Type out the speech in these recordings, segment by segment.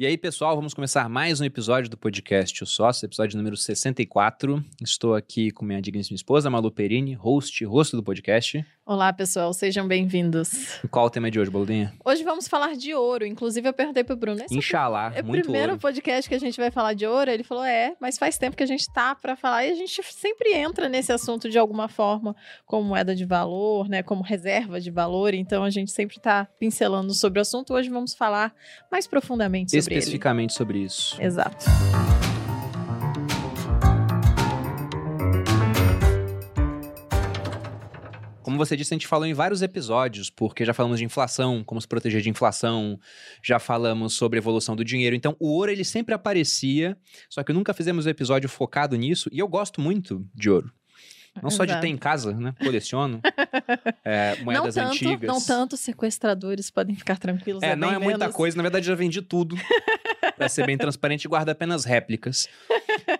E aí, pessoal, vamos começar mais um episódio do podcast O Sócio, episódio número 64. Estou aqui com minha digníssima esposa, Malu Perini, host, rosto do podcast. Olá, pessoal, sejam bem-vindos. Qual o tema de hoje, Boludinha? Hoje vamos falar de ouro. Inclusive, eu perguntei pro Bruno. Esse Inxalá, é o muito primeiro ouro. podcast que a gente vai falar de ouro? Ele falou, é, mas faz tempo que a gente tá para falar e a gente sempre entra nesse assunto de alguma forma, como moeda de valor, né, como reserva de valor. Então, a gente sempre tá pincelando sobre o assunto. Hoje vamos falar mais profundamente sobre Especificamente sobre isso. ele. Exato. Como você disse, a gente falou em vários episódios, porque já falamos de inflação, como se proteger de inflação, já falamos sobre evolução do dinheiro. Então, o ouro ele sempre aparecia, só que nunca fizemos um episódio focado nisso, e eu gosto muito de ouro. Não só de Exato. ter em casa, né? Coleciono. é, moedas não tanto, antigas. não tanto sequestradores podem ficar tranquilos. É, É, não é muita menos. coisa. Na verdade, já vendi tudo. pra ser bem transparente, guardo apenas réplicas.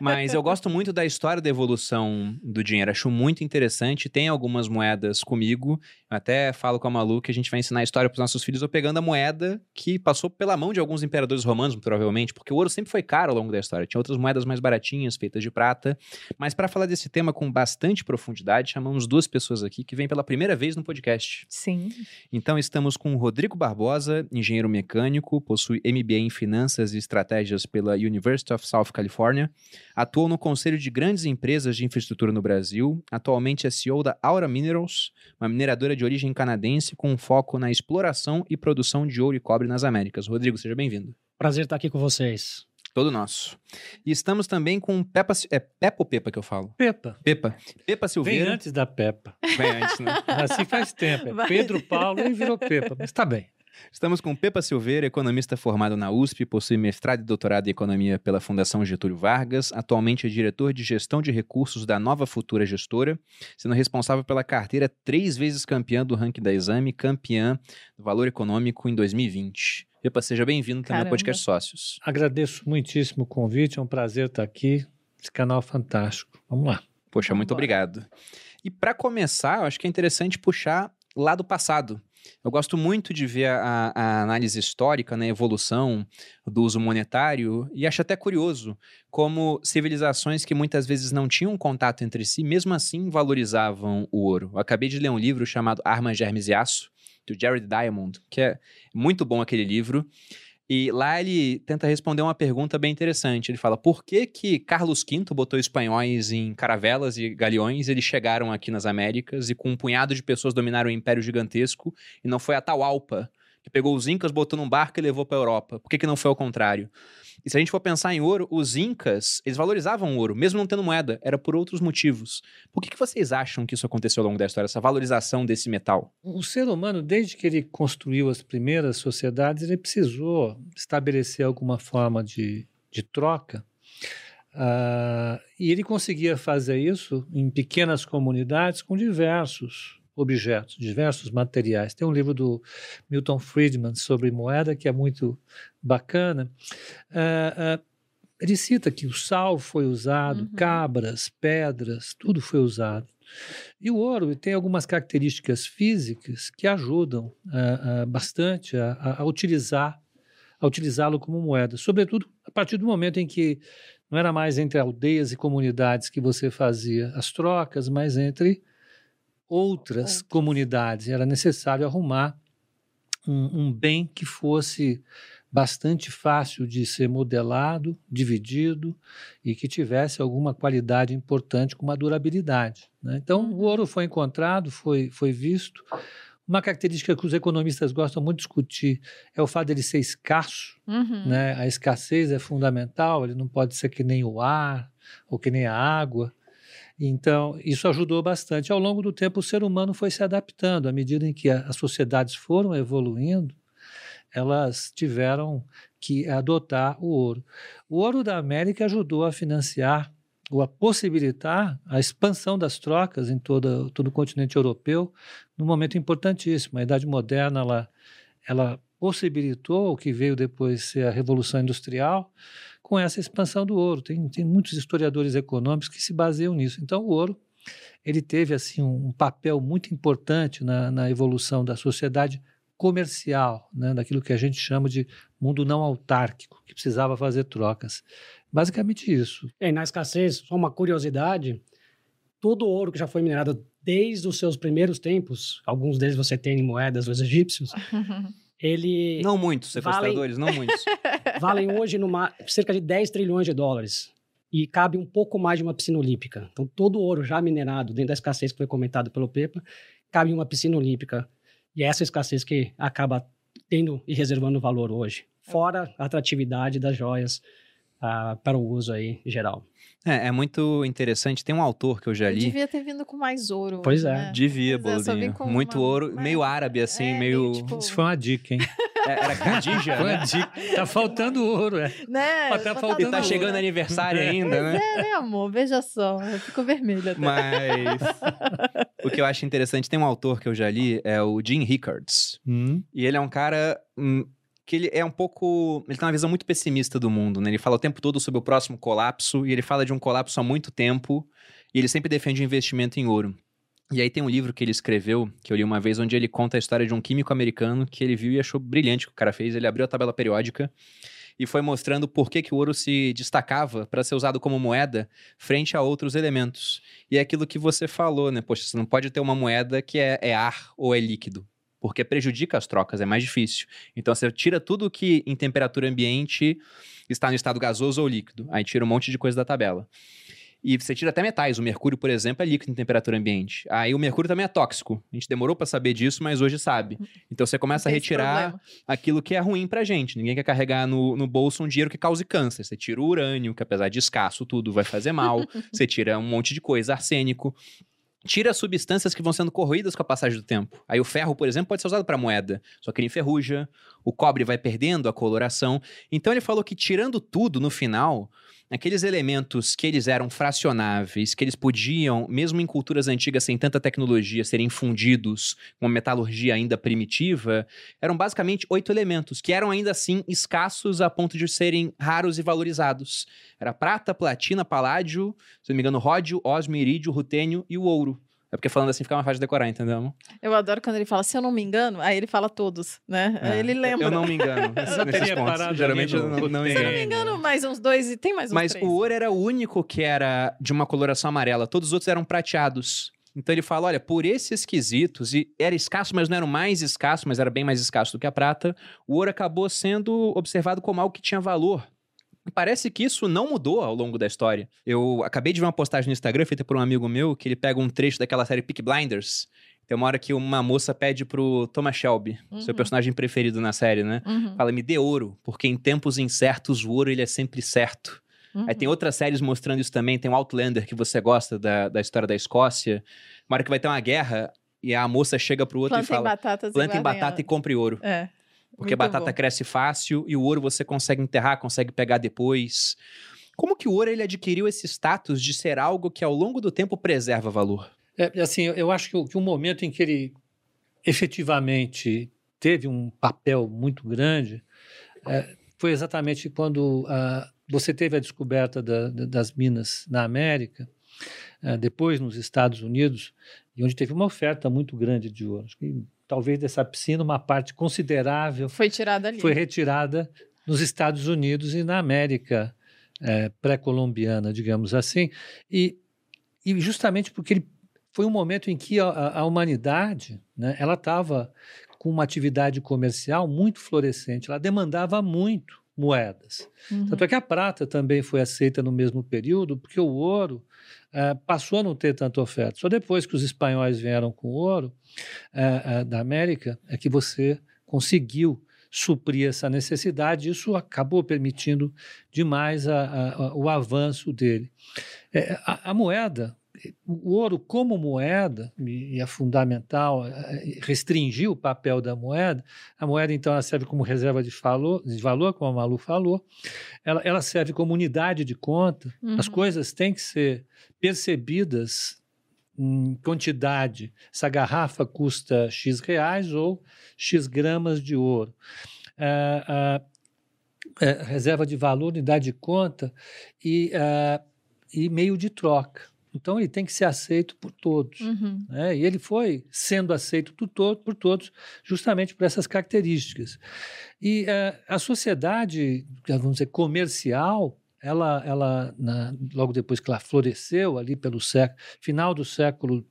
Mas eu gosto muito da história da evolução do dinheiro. Acho muito interessante. Tem algumas moedas comigo. Eu até falo com a Malu que a gente vai ensinar a história pros nossos filhos eu pegando a moeda que passou pela mão de alguns imperadores romanos, provavelmente, porque o ouro sempre foi caro ao longo da história. Tinha outras moedas mais baratinhas, feitas de prata. Mas para falar desse tema com bastante profundidade, chamamos duas pessoas aqui que vêm pela primeira vez no podcast. Sim. Então estamos com o Rodrigo Barbosa, engenheiro mecânico, possui MBA em Finanças e Estratégias pela University of South California, atuou no conselho de grandes empresas de infraestrutura no Brasil, atualmente é CEO da Aura Minerals, uma mineradora de origem canadense com foco na exploração e produção de ouro e cobre nas Américas. Rodrigo, seja bem-vindo. Prazer estar aqui com vocês. Todo nosso. E estamos também com Peppa, é Peppa ou Pepa que eu falo? Pepa. Pepa. Pepa Vem Silveira. antes da Pepa. Vem antes, né? Assim faz tempo. É Vai. Pedro Paulo e virou Pepa, mas tá bem. Estamos com Pepa Silveira, economista formado na USP, possui mestrado e doutorado em economia pela Fundação Getúlio Vargas, atualmente é diretor de gestão de recursos da Nova Futura Gestora, sendo responsável pela carteira três vezes campeã do ranking da Exame, campeã do Valor Econômico em 2020. Pepa, seja bem-vindo também ao Caramba. podcast Sócios. Agradeço muitíssimo o convite, é um prazer estar aqui. Esse canal é fantástico. Vamos lá. Poxa, muito Vambora. obrigado. E para começar, eu acho que é interessante puxar lá do passado. Eu gosto muito de ver a, a análise histórica, né, a evolução do uso monetário, e acho até curioso como civilizações que muitas vezes não tinham contato entre si, mesmo assim valorizavam o ouro. Eu acabei de ler um livro chamado Armas, Germes e Aço, do Jared Diamond, que é muito bom aquele livro. E lá ele tenta responder uma pergunta bem interessante. Ele fala: por que que Carlos V botou espanhóis em caravelas e galeões? Eles chegaram aqui nas Américas e com um punhado de pessoas dominaram um império gigantesco e não foi a Atahualpa que pegou os incas, botou num barco e levou para Europa. Por que que não foi ao contrário? E se a gente for pensar em ouro, os incas, eles valorizavam ouro, mesmo não tendo moeda, era por outros motivos. Por que que vocês acham que isso aconteceu ao longo da história, essa valorização desse metal? O ser humano, desde que ele construiu as primeiras sociedades, ele precisou estabelecer alguma forma de, de troca. Ah, e ele conseguia fazer isso em pequenas comunidades com diversos objetos, diversos materiais. Tem um livro do Milton Friedman sobre moeda que é muito bacana. Ah, ah, ele cita que o sal foi usado, Uhum. cabras, pedras, tudo foi usado. E o ouro tem algumas características físicas que ajudam ah, ah, bastante a, a- a utilizar a utilizá-lo como moeda, sobretudo a partir do momento em que não era mais entre aldeias e comunidades que você fazia as trocas, mas entre outras comunidades. Era necessário arrumar um, um bem que fosse bastante fácil de ser modelado, dividido e que tivesse alguma qualidade importante com uma durabilidade. né? Então, Uhum. o ouro foi encontrado, foi, foi visto. Uma característica que os economistas gostam muito de discutir é o fato dele ser escasso. Uhum. Né? A escassez é fundamental, ele não pode ser que nem o ar ou que nem a água. Então, isso ajudou bastante. Ao longo do tempo, o ser humano foi se adaptando. À medida em que as sociedades foram evoluindo, elas tiveram que adotar o ouro. O ouro da América ajudou a financiar ou a possibilitar a expansão das trocas em toda, todo o continente europeu num momento importantíssimo. A Idade Moderna ela, ela possibilitou o que veio depois ser a Revolução Industrial com essa expansão do ouro. Tem, tem muitos historiadores econômicos que se baseiam nisso. Então, o ouro ele teve assim um, papel muito importante na, na evolução da sociedade comercial, né, daquilo que a gente chama de mundo não autárquico, que precisava fazer trocas. Basicamente isso. É, e na escassez, só uma curiosidade, todo o ouro que já foi minerado desde os seus primeiros tempos, alguns deles você tem em moedas dos egípcios, ele Não muitos sequestradores, não muitos. valem hoje numa, cerca de 10 trilhões de dólares e cabe um pouco mais de uma piscina olímpica. Então, todo o ouro já minerado, dentro da escassez que foi comentado pelo Pepa, cabe em uma piscina olímpica. E é essa escassez que acaba tendo e reservando valor hoje, fora a atratividade das joias ah, para o uso aí geral. É, é muito interessante. Tem um autor que eu já Eu li. devia ter vindo com mais ouro. Pois é. né? Devia, Pois é, Bolinho. com Muito uma- ouro, meio árabe, assim, É, meio. tipo- Isso foi uma dica, hein? É, Era Khadija, Foi uma né? dica. Tá faltando ouro, é. Né? Ó, tá Botar faltando E tá chegando aniversário ainda, né? É, né, amor? Veja só. Eu fico vermelha até. Mas o que eu acho interessante, tem um autor que eu já li, é o Jim Rickards. Hum, E ele é um cara hum, que ele é um pouco. Ele tem uma visão muito pessimista do mundo, né? Ele fala o tempo todo sobre o próximo colapso, e ele fala de um colapso há muito tempo, e ele sempre defende o investimento em ouro. E aí tem um livro que ele escreveu, que eu li uma vez, onde ele conta a história de um químico americano que ele viu e achou brilhante o que o cara fez. Ele abriu a tabela periódica e foi mostrando por que, que o ouro se destacava para ser usado como moeda frente a outros elementos. E é aquilo que você falou, né? Poxa, você não pode ter uma moeda que é, é ar ou é líquido. Porque prejudica as trocas, é mais difícil. Então você tira tudo que em temperatura ambiente está no estado gasoso ou líquido. Aí tira um monte de coisa da tabela. E você tira até metais. O mercúrio, por exemplo, é líquido em temperatura ambiente. Aí o mercúrio também é tóxico. A gente demorou para saber disso, mas hoje sabe. Então você começa a retirar aquilo que é ruim pra gente. Ninguém quer carregar no, no bolso um dinheiro que cause câncer. Você tira o urânio, que apesar de escasso, tudo vai fazer mal. você tira um monte de coisa, arsênico. Tira substâncias que vão sendo corroídas com a passagem do tempo. Aí o ferro, por exemplo, pode ser usado para moeda, só que ele enferruja, o cobre vai perdendo a coloração. Então ele falou que tirando tudo no final, aqueles elementos que eles eram fracionáveis, que eles podiam, mesmo em culturas antigas sem tanta tecnologia, serem fundidos com uma metalurgia ainda primitiva, eram basicamente oito elementos, que eram ainda assim escassos a ponto de serem raros e valorizados. Era prata, platina, paládio, se não me engano, ródio, ósmio, irídio, rutênio e o ouro. É porque falando assim fica mais fácil de decorar, entendeu? Eu adoro quando ele fala, se eu não me engano, aí ele fala todos, né? Aí É, ele lembra. Eu não me engano. nesses- Eu nesses teria pontos. Geralmente eu não, não me engano. Se eu não me engano, mais uns dois e tem mais uns Mas três. o ouro era o único que era de uma coloração amarela. Todos os outros eram prateados. Então ele fala: olha, por esses quesitos, e era escasso, mas não era o mais escasso, mas era bem mais escasso do que a prata, o ouro acabou sendo observado como algo que tinha valor. E parece que isso não mudou ao longo da história. Eu acabei de ver uma postagem no Instagram feita por um amigo meu, que ele pega um trecho daquela série Peak Blinders. Tem uma hora que uma moça pede pro Thomas Shelby, seu Uhum. personagem preferido na série, né? Uhum, Fala, me dê ouro, porque em tempos incertos o ouro ele é sempre certo. uhum. Aí tem outras séries mostrando isso também. Tem o Outlander, que você gosta da, da história da Escócia. Uma hora que vai ter uma guerra e a moça chega pro outro Plantem e fala: batatas e plantem guardem batata e compre ouro. É. Porque muito batata bom. cresce fácil e o ouro você consegue enterrar, consegue pegar depois. Como que o ouro ele adquiriu esse status de ser algo que ao longo do tempo preserva valor? É, assim, eu- eu acho que o, que o momento em que ele efetivamente teve um papel muito grande é, foi exatamente quando ah, você teve a descoberta da- da- das minas na América, ah, depois nos Estados Unidos, e onde teve uma oferta muito grande de ouro. Acho que talvez dessa piscina uma parte considerável Foi tirado ali. foi retirada nos Estados Unidos e na América eh, pré-colombiana, digamos assim, e, e justamente porque ele foi um momento em que a, a- a humanidade, né, ela estava com uma atividade comercial muito florescente, ela demandava muito moedas. Uhum. Tanto é que a prata também foi aceita no mesmo período, porque o ouro eh, passou a não ter tanta oferta. Só depois que os espanhóis vieram com ouro eh, eh, da América é que você conseguiu suprir essa necessidade. Isso acabou permitindo demais a- a- a- o avanço dele. A, a moeda, o ouro como moeda, e, é fundamental eh, restringir o papel da moeda, a moeda, então, ela serve como reserva de, falo- de valor, como a Malu falou, ela, ela serve como unidade de conta, as Uhum. coisas têm que ser percebidas em quantidade. Essa garrafa custa X reais ou X gramas de ouro. Ah, ah, é, reserva de valor, unidade de conta e, ah, e meio de troca. Então ele tem que ser aceito por todos. Uhum. né? E ele foi sendo aceito por, to por todos justamente por essas características. E eh, a sociedade, vamos dizer, comercial, ela, ela na- logo depois que ela floresceu ali pelo século, final do século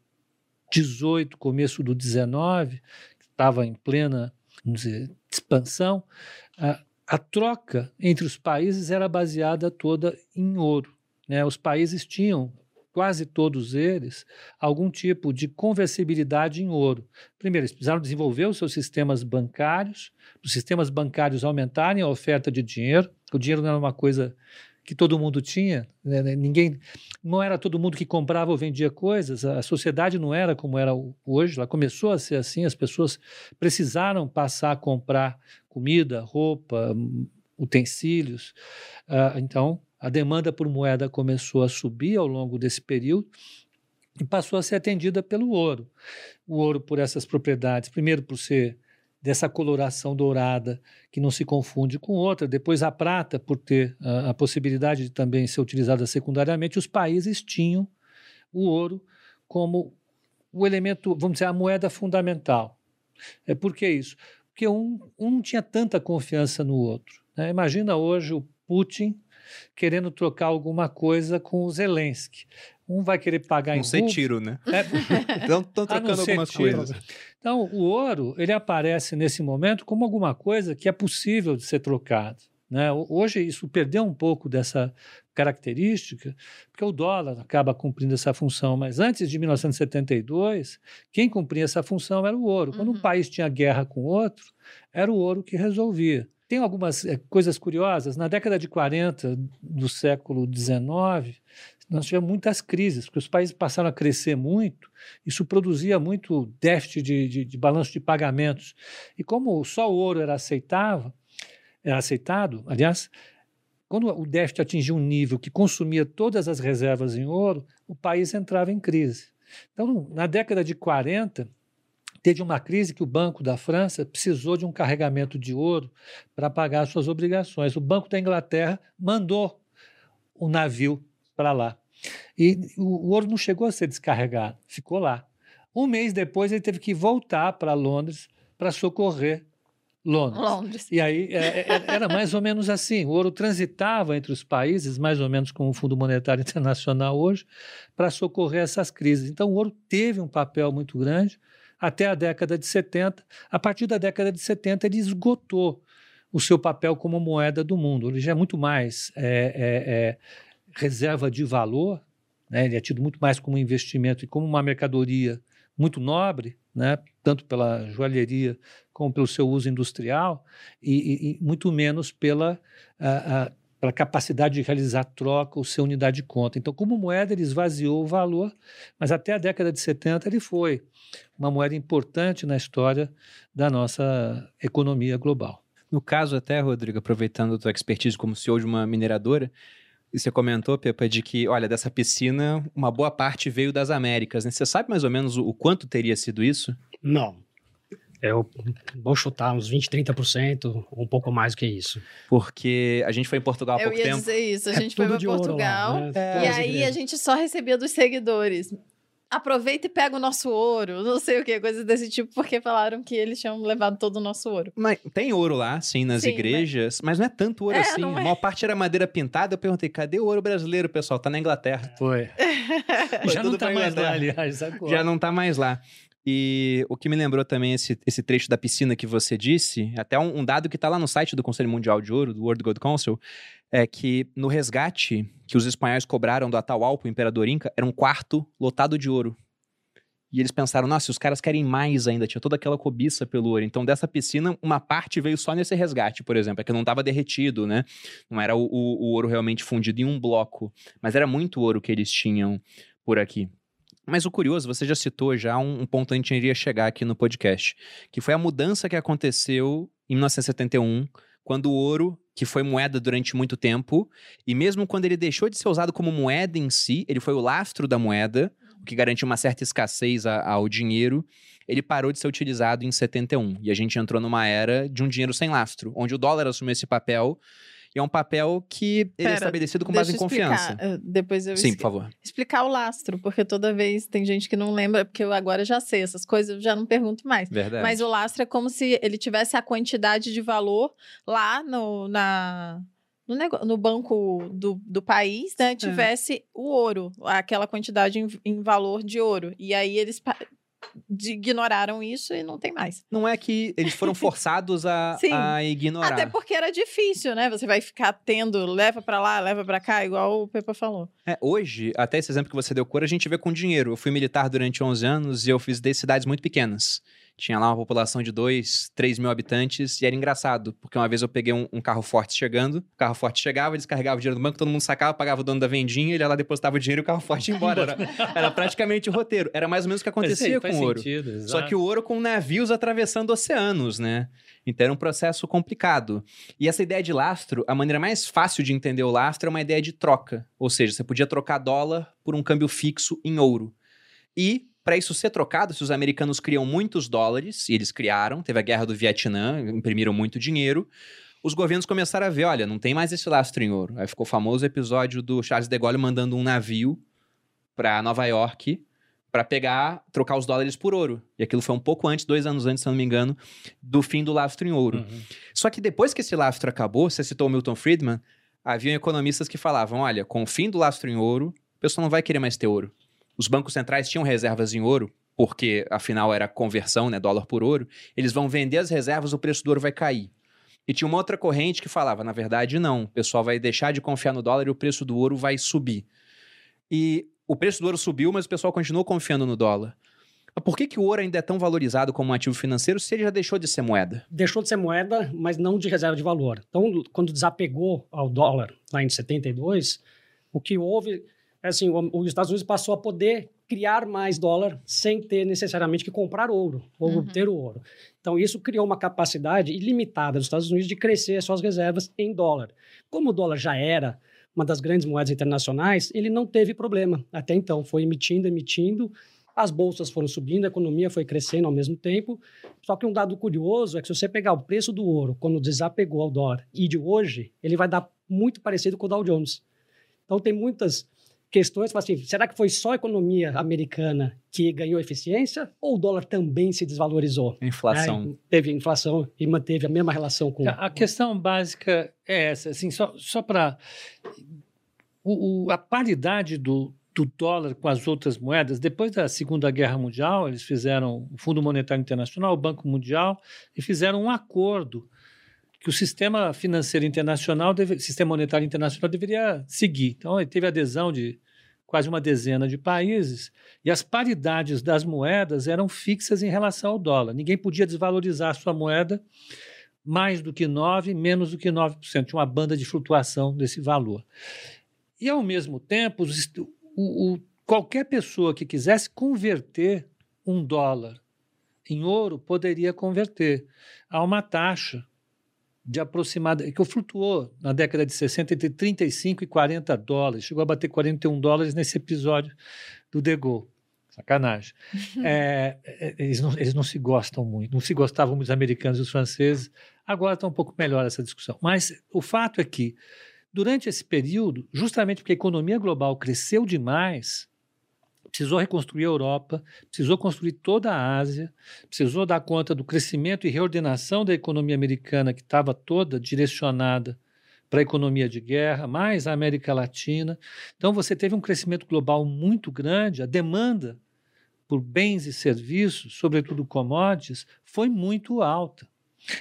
XVIII, começo do XIX, que estava em plena vamos dizer, expansão, a, a troca entre os países era baseada toda em ouro. né? Os países tinham, quase todos eles, algum tipo de conversibilidade em ouro. Primeiro, eles precisaram desenvolver os seus sistemas bancários, os sistemas bancários aumentarem a oferta de dinheiro. O dinheiro não era uma coisa que todo mundo tinha, né? ninguém, não era todo mundo que comprava ou vendia coisas. A sociedade não era como era hoje. Ela começou a ser assim. As pessoas precisaram passar a comprar comida, roupa, utensílios. Uh, então, a demanda por moeda começou a subir ao longo desse período e passou a ser atendida pelo ouro. O ouro por essas propriedades, primeiro por ser dessa coloração dourada que não se confunde com outra, depois a prata por ter a, a possibilidade de também ser utilizada secundariamente, os países tinham o ouro como o elemento, vamos dizer, a moeda fundamental. É por que isso? Porque um, um não tinha tanta confiança no outro. Né? Imagina hoje o Putin querendo trocar alguma coisa com o Zelensky. Um vai querer pagar não em sei rublo. tiro, né? É, Estão trocando algumas tiro. coisas. Então, o ouro, ele aparece nesse momento como alguma coisa que é possível de ser trocado. Né? Hoje, isso perdeu um pouco dessa característica, porque o dólar acaba cumprindo essa função. Mas antes de 1972, quem cumpria essa função era o ouro. Quando um Uhum. país tinha guerra com outro, era o ouro que resolvia. Tem algumas eh, coisas curiosas. Na década de 40 do século XIX, nós tivemos muitas crises, porque os países passaram a crescer muito, isso produzia muito déficit de, de, de balanço de pagamentos. E como só o ouro era aceitável, era aceitado, aliás, quando o déficit atingia um nível que consumia todas as reservas em ouro, o país entrava em crise. Então, na década de 40, teve uma crise que o Banco da França precisou de um carregamento de ouro para pagar suas obrigações. O Banco da Inglaterra mandou o navio para lá. E o, o ouro não chegou a ser descarregado, ficou lá. Um mês depois, ele teve que voltar para Londres para socorrer Londres. Londres. E aí é, é, era mais ou menos assim: o ouro transitava entre os países, mais ou menos como o Fundo Monetário Internacional hoje, para socorrer essas crises. Então, o ouro teve um papel muito grande até a década de 70. A partir da década de 70, ele esgotou o seu papel como moeda do mundo. Ele já é muito mais é, é, reserva de valor, né? ele é tido muito mais como investimento e como uma mercadoria muito nobre, né? tanto pela joalheria como pelo seu uso industrial, e, e, e muito menos pela, a, a, pela capacidade de realizar troca ou ser unidade de conta. Então, como moeda, ele esvaziou o valor, mas até a década de 70 ele foi uma moeda importante na história da nossa economia global. No caso até, Rodrigo, aproveitando a tua expertise como CEO de uma mineradora, e você comentou, Pepa, de que, olha, dessa piscina, uma boa parte veio das Américas, né? Você sabe mais ou menos o, o quanto teria sido isso? Não. Eu vou chutar uns 20, 30%, um pouco mais do que isso. Porque a gente foi em Portugal há Eu pouco ia tempo. dizer isso. A É gente foi tudo para ouro lá, Portugal. né? É. E aí a gente só recebia dos seguidores. Aproveita e pega o nosso ouro, não sei o que, coisas desse tipo, porque falaram que eles tinham levado todo o nosso ouro. Mas tem ouro lá, sim, nas Sim, igrejas, mas... não é tanto ouro É, assim. A é. maior parte era madeira pintada. Eu perguntei, cadê o ouro brasileiro, pessoal? Tá na Inglaterra. Foi. Foi Já não está pra mais lá, aliás, agora. Já não tá mais lá. E o que me lembrou também esse, esse trecho da piscina que você disse, até um, um dado que tá lá no site do Conselho Mundial de Ouro, do World Gold Council, é que no resgate que os espanhóis cobraram do Atahualpa, o imperador Inca, era um quarto lotado de ouro. E eles pensaram, nossa, os caras querem mais ainda, tinha toda aquela cobiça pelo ouro. Então, dessa piscina, uma parte veio só nesse resgate, por exemplo, é que não estava derretido, né? Não era o, o, o ouro realmente fundido em um bloco, mas era muito ouro que eles tinham por aqui. Mas o curioso, você já citou já um, ponto onde a gente iria chegar aqui no podcast, que foi a mudança que aconteceu em 1971, quando o ouro, que foi moeda durante muito tempo, e mesmo quando ele deixou de ser usado como moeda em si, ele foi o lastro da moeda, o que garantiu uma certa escassez ao dinheiro, ele parou de ser utilizado em 71. E a gente entrou numa era de um dinheiro sem lastro, onde o dólar assumiu esse papel. E é um papel que é Pera, estabelecido com base em eu explicar, confiança. eh, Depois eu Sim, por favor. explicar o lastro, porque toda vez tem gente que não lembra, porque eu agora já sei essas coisas, eu já não pergunto mais. Verdade. Mas o lastro é como se ele tivesse a quantidade de valor lá no, na, no, nego- no banco do, do país, É. né? Tivesse o ouro, aquela quantidade em, em valor de ouro. E aí eles ignoraram isso e não tem mais. Não é que eles foram forçados a, a ignorar. Até porque era difícil, né? Você vai ficar tendo, leva pra lá, leva pra cá, igual o Pepa falou. É, hoje, até esse exemplo que você deu cor, a gente vê com dinheiro. Eu fui militar durante 11 anos e eu fiz de cidades muito pequenas. Tinha lá uma população de 2, 3 mil habitantes e era engraçado, porque uma vez eu peguei um, um carro forte chegando, o carro forte chegava, eles carregavam o dinheiro no banco, todo mundo sacava, pagava o dono da vendinha, ele ia lá depositava o dinheiro e o carro forte ia embora. Era, era praticamente o roteiro. Era mais ou menos o que acontecia com o ouro. Só que o ouro com navios atravessando oceanos, né? Então era um processo complicado. E essa ideia de lastro, a maneira mais fácil de entender o lastro é uma ideia de troca. Ou seja, você podia trocar dólar por um câmbio fixo em ouro. E, para isso ser trocado, se os americanos criam muitos dólares, e eles criaram, teve a guerra do Vietnã, imprimiram muito dinheiro, os governos começaram a ver, olha, não tem mais esse lastro em ouro. Aí ficou o famoso episódio do Charles de Gaulle mandando um navio para Nova York para pegar, trocar os dólares por ouro. E aquilo foi um pouco antes, dois anos antes, se não me engano, do fim do lastro em ouro. Uhum. Só que depois que esse lastro acabou, você citou o Milton Friedman, haviam economistas que falavam: olha, com o fim do lastro em ouro, o pessoal não vai querer mais ter ouro. Os bancos centrais tinham reservas em ouro, porque afinal era conversão, né, dólar por ouro. Eles vão vender as reservas, o preço do ouro vai cair. E tinha uma outra corrente que falava: na verdade, não, o pessoal vai deixar de confiar no dólar e o preço do ouro vai subir. E o preço do ouro subiu, mas o pessoal continuou confiando no dólar. Por que, que o ouro ainda é tão valorizado como um ativo financeiro se ele já deixou de ser moeda? Deixou de ser moeda, mas não de reserva de valor. Então, quando desapegou ao dólar lá em 72, o que houve assim, o- os Estados Unidos passou a poder criar mais dólar sem ter necessariamente que comprar ouro ou Uhum. obter o ouro. Então, isso criou uma capacidade ilimitada dos Estados Unidos de crescer as suas reservas em dólar. Como o dólar já era uma das grandes moedas internacionais, ele não teve problema até então. Foi emitindo, emitindo, as bolsas foram subindo, a economia foi crescendo ao mesmo tempo. Só que um dado curioso é que se você pegar o preço do ouro quando desapegou ao dólar e de hoje, ele vai dar muito parecido com o Dow Jones. Então tem muitas questões, assim, será que foi só a economia americana que ganhou eficiência ou o dólar também se desvalorizou? Inflação. Né? Teve inflação e manteve a mesma relação com... A a questão básica é essa, assim, só, só para. A paridade do, do dólar com as outras moedas, depois da Segunda Guerra Mundial, eles fizeram o Fundo Monetário Internacional, o Banco Mundial, e fizeram um acordo que o sistema financeiro internacional, deve, sistema monetário internacional deveria seguir. Então, ele teve adesão de quase uma dezena de países, e as paridades das moedas eram fixas em relação ao dólar. Ninguém podia desvalorizar a sua moeda mais do que 9, menos do que 9%. Tinha uma banda de flutuação desse valor. E, ao mesmo tempo, o- o- qualquer pessoa que quisesse converter um dólar em ouro poderia converter a uma taxa de aproximada, que flutuou na década de 60 entre 35 e 40 dólares, chegou a bater 41 dólares nesse episódio do De Gaulle. Sacanagem. É, é, eles, não, eles não se gostam muito, não se gostavam muito os americanos e os franceses. Agora está um pouco melhor essa discussão. Mas o fato é que, durante esse período, justamente porque a economia global cresceu demais, precisou reconstruir a Europa, precisou construir toda a Ásia, precisou dar conta do crescimento e reordenação da economia americana, que estava toda direcionada para a economia de guerra, mais a América Latina. Então, você teve um crescimento global muito grande, a demanda por bens e serviços, sobretudo commodities, foi muito alta.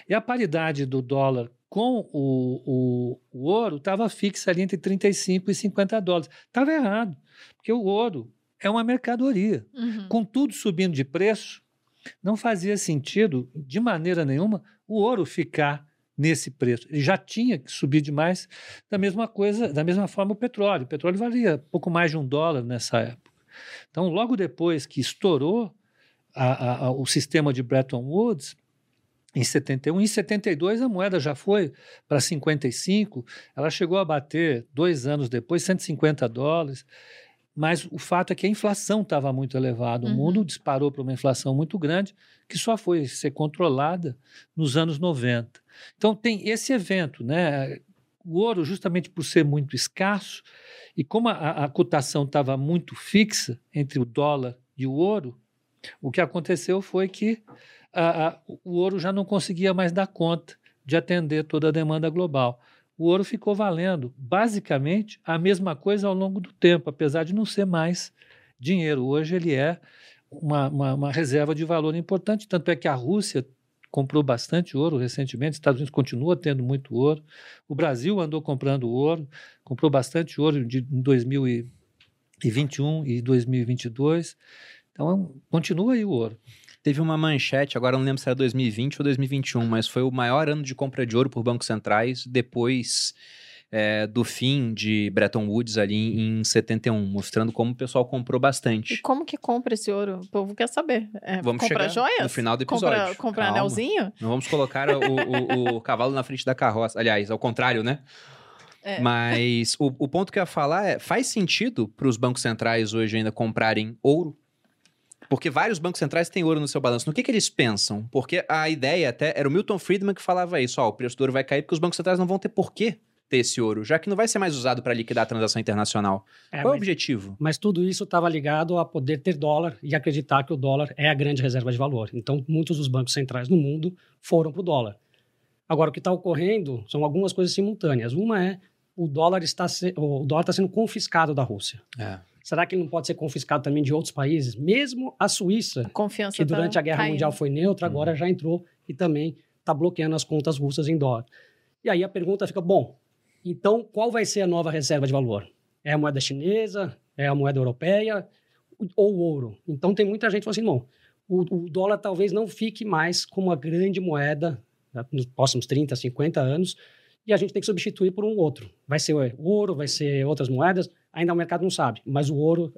E a paridade do dólar com o, o, o ouro estava fixa ali entre 35 e 50 dólares. Estava errado, porque o ouro é uma mercadoria. Uhum. Com tudo subindo de preço, não fazia sentido, de maneira nenhuma, o ouro ficar nesse preço. Ele já tinha que subir demais, da mesma coisa, da mesma forma o petróleo. O petróleo valia pouco mais de um dólar nessa época. Então, logo depois que estourou a, a, a, o sistema de Bretton Woods, em 71, em 72 a moeda já foi para 55, ela chegou a bater, dois anos depois, 150 dólares. Mas o fato é que a inflação estava muito elevada. O Uhum. mundo disparou para uma inflação muito grande, que só foi ser controlada nos anos 90. Então, tem esse evento, né? o ouro, justamente por ser muito escasso, e como a, a cotação estava muito fixa entre o dólar e o ouro, o que aconteceu foi que a, a, o ouro já não conseguia mais dar conta de atender toda a demanda global. O ouro ficou valendo basicamente a mesma coisa ao longo do tempo, apesar de não ser mais dinheiro. Hoje ele é uma, uma, uma reserva de valor importante, tanto é que a Rússia comprou bastante ouro recentemente, os Estados Unidos continua tendo muito ouro, o Brasil andou comprando ouro, comprou bastante ouro de, em 2021 e 2022, então continua aí o ouro. Teve uma manchete, agora não lembro se era 2020 ou 2021, mas foi o maior ano de compra de ouro por bancos centrais depois é, do fim de Bretton Woods ali em 71, mostrando como o pessoal comprou bastante. E como que compra esse ouro? O povo quer saber. É, vamos compra chegar joias? no final do episódio. Compra, compra Calma. anelzinho? Não vamos colocar o, o, o cavalo na frente da carroça. Aliás, ao contrário, né? É. Mas o, o ponto que eu ia falar é: faz sentido para os bancos centrais hoje ainda comprarem ouro? Porque vários bancos centrais têm ouro no seu balanço. No que, que eles pensam? Porque a ideia até era o Milton Friedman que falava isso: ó, o preço do ouro vai cair porque os bancos centrais não vão ter porquê ter esse ouro, já que não vai ser mais usado para liquidar a transação internacional. É, Qual é o mas, objetivo? mas tudo isso estava ligado a poder ter dólar e acreditar que o dólar é a grande reserva de valor. Então, muitos dos bancos centrais no mundo foram para o dólar. Agora, o que está ocorrendo são algumas coisas simultâneas. Uma é o dólar está se- o dólar está sendo confiscado da Rússia. É. Será que ele não pode ser confiscado também de outros países? Mesmo a Suíça, Confiança que durante tá a Guerra caindo. Mundial foi neutra, agora já entrou e também está bloqueando as contas russas em dólar. E aí a pergunta fica, bom, então qual vai ser a nova reserva de valor? É a moeda chinesa? É a moeda europeia? Ou o ouro? Então tem muita gente que fala assim, não, o, o dólar talvez não fique mais como a grande moeda né, nos próximos 30, 50 anos, e a gente tem que substituir por um outro. Vai ser o ouro, vai ser outras moedas, ainda o mercado não sabe, mas o ouro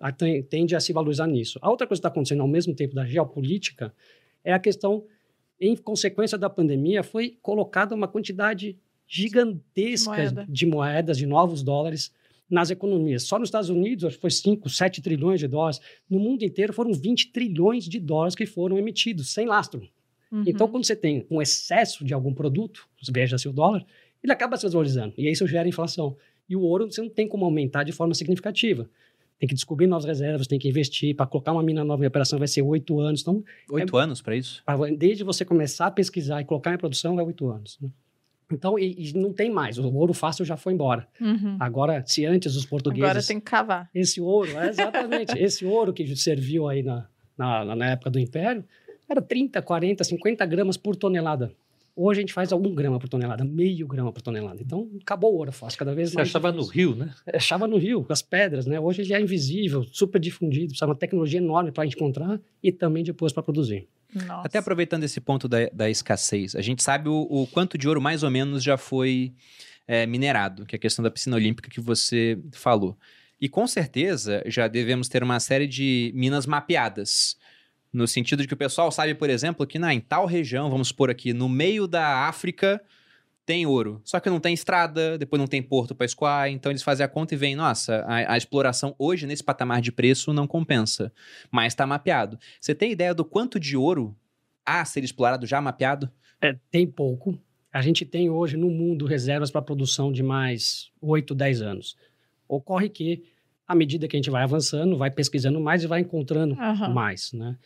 tende a se valorizar nisso. A outra coisa que está acontecendo ao mesmo tempo da geopolítica é a questão, em consequência da pandemia, foi colocada uma quantidade gigantesca Moeda. de moedas, de novos dólares nas economias. Só nos Estados Unidos acho que foi 5, 7 trilhões de dólares. No mundo inteiro foram 20 trilhões de dólares que foram emitidos, sem lastro. Uhum. Então, quando você tem um excesso de algum produto, veja-se o dólar, ele acaba se desvalorizando. E isso gera inflação. E o ouro você não tem como aumentar de forma significativa. Tem que descobrir novas reservas, tem que investir. Para colocar uma mina nova em operação vai ser oito anos. Então, Oito anos para isso? pra- desde você começar a pesquisar e colocar em produção, vai oito anos. né? Então, e, e não tem mais. O ouro fácil já foi embora. Uhum. Agora, se antes os portugueses... Agora tem que cavar. Esse ouro, é, exatamente. esse ouro que serviu aí na, na, na época do Império era 30, 40, 50 gramas por tonelada. Hoje a gente faz um grama por tonelada, meio grama por tonelada. Então, acabou o ouro fácil, cada vez Você mais. achava no difícil. Rio, né? Achava no rio, com as pedras, né? Hoje ele é invisível, super difundido, precisa de uma tecnologia enorme para encontrar e também depois para produzir. Nossa. Até aproveitando esse ponto da, da escassez, a gente sabe o, o quanto de ouro mais ou menos já foi é, minerado, que é a questão da piscina olímpica que você falou. E com certeza já devemos ter uma série de minas mapeadas. No sentido de que o pessoal sabe, por exemplo, que na, em tal região, vamos supor aqui, no meio da África, tem ouro. Só que não tem estrada, depois não tem porto para escoar, então eles fazem a conta e veem, nossa, a, a exploração hoje nesse patamar de preço não compensa. Mas está mapeado. Você tem ideia do quanto de ouro há a ser explorado já mapeado? É, tem pouco. A gente tem hoje no mundo reservas para produção de mais 8, 10 anos. Ocorre que, à medida que a gente vai avançando, vai pesquisando mais e vai encontrando Aham. mais, né?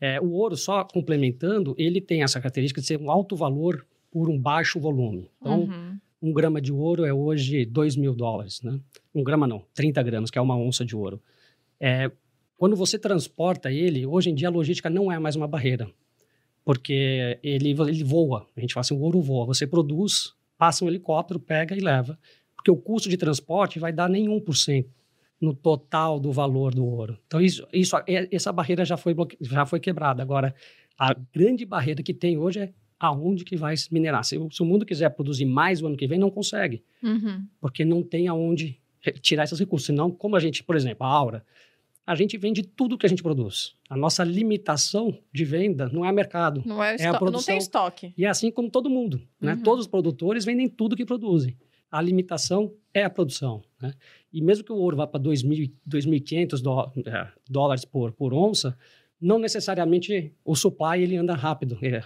É, o ouro, só complementando, ele tem essa característica de ser um alto valor por um baixo volume. Então, Uhum. um grama de ouro é hoje 2 mil dólares, né? Um grama não, 30 gramas, que é uma onça de ouro. É, quando você transporta ele, hoje em dia a logística não é mais uma barreira, porque ele, ele voa. A gente fala assim, o ouro voa. Você produz, passa um helicóptero, pega e leva. Porque o custo de transporte vai dar nem 1% no total do valor do ouro. Então, isso, isso, é- essa barreira já foi, bloque- já foi quebrada. Agora, a grande barreira que tem hoje é aonde que vai se minerar. Se, o- se o mundo quiser produzir mais o ano que vem, não consegue Uhum. porque não tem aonde tirar esses recursos. Senão, como a gente, por exemplo, a Aura, a gente vende tudo que a gente produz. A nossa limitação de venda não é mercado. Não, é É a esto- não produção. tem estoque. E é assim como todo mundo. Né? Uhum. Todos os produtores vendem tudo que produzem. A limitação é a produção. Né? E mesmo que o ouro vá para 2.000 2.500 dó- é, dólares por, por onça, não necessariamente o supply ele anda rápido. É,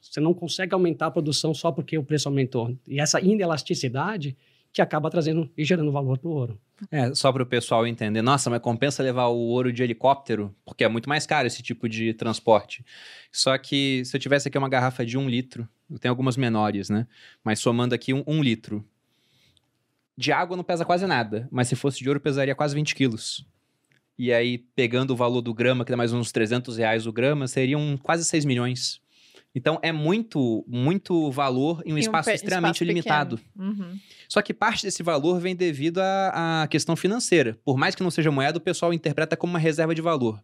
Você não consegue aumentar a produção só porque o preço aumentou. E essa inelasticidade que acaba trazendo e gerando valor para o ouro. É, só para o pessoal entender. Nossa, mas compensa levar o ouro de helicóptero? Porque é muito mais caro esse tipo de transporte. Só que se eu tivesse aqui uma garrafa de um litro, tenho algumas menores, né? Mas somando aqui um, um litro. De água não pesa quase nada, mas se fosse de ouro pesaria quase 20 quilos. E aí, pegando o valor do grama, que dá mais uns 300 reais o grama, seriam quase 6 milhões. Então, é muito, muito valor em um Em um espaço pe- extremamente espaço limitado. Uhum. Só que parte desse valor vem devido à, à questão financeira. Por mais que não seja moeda, o pessoal interpreta como uma reserva de valor.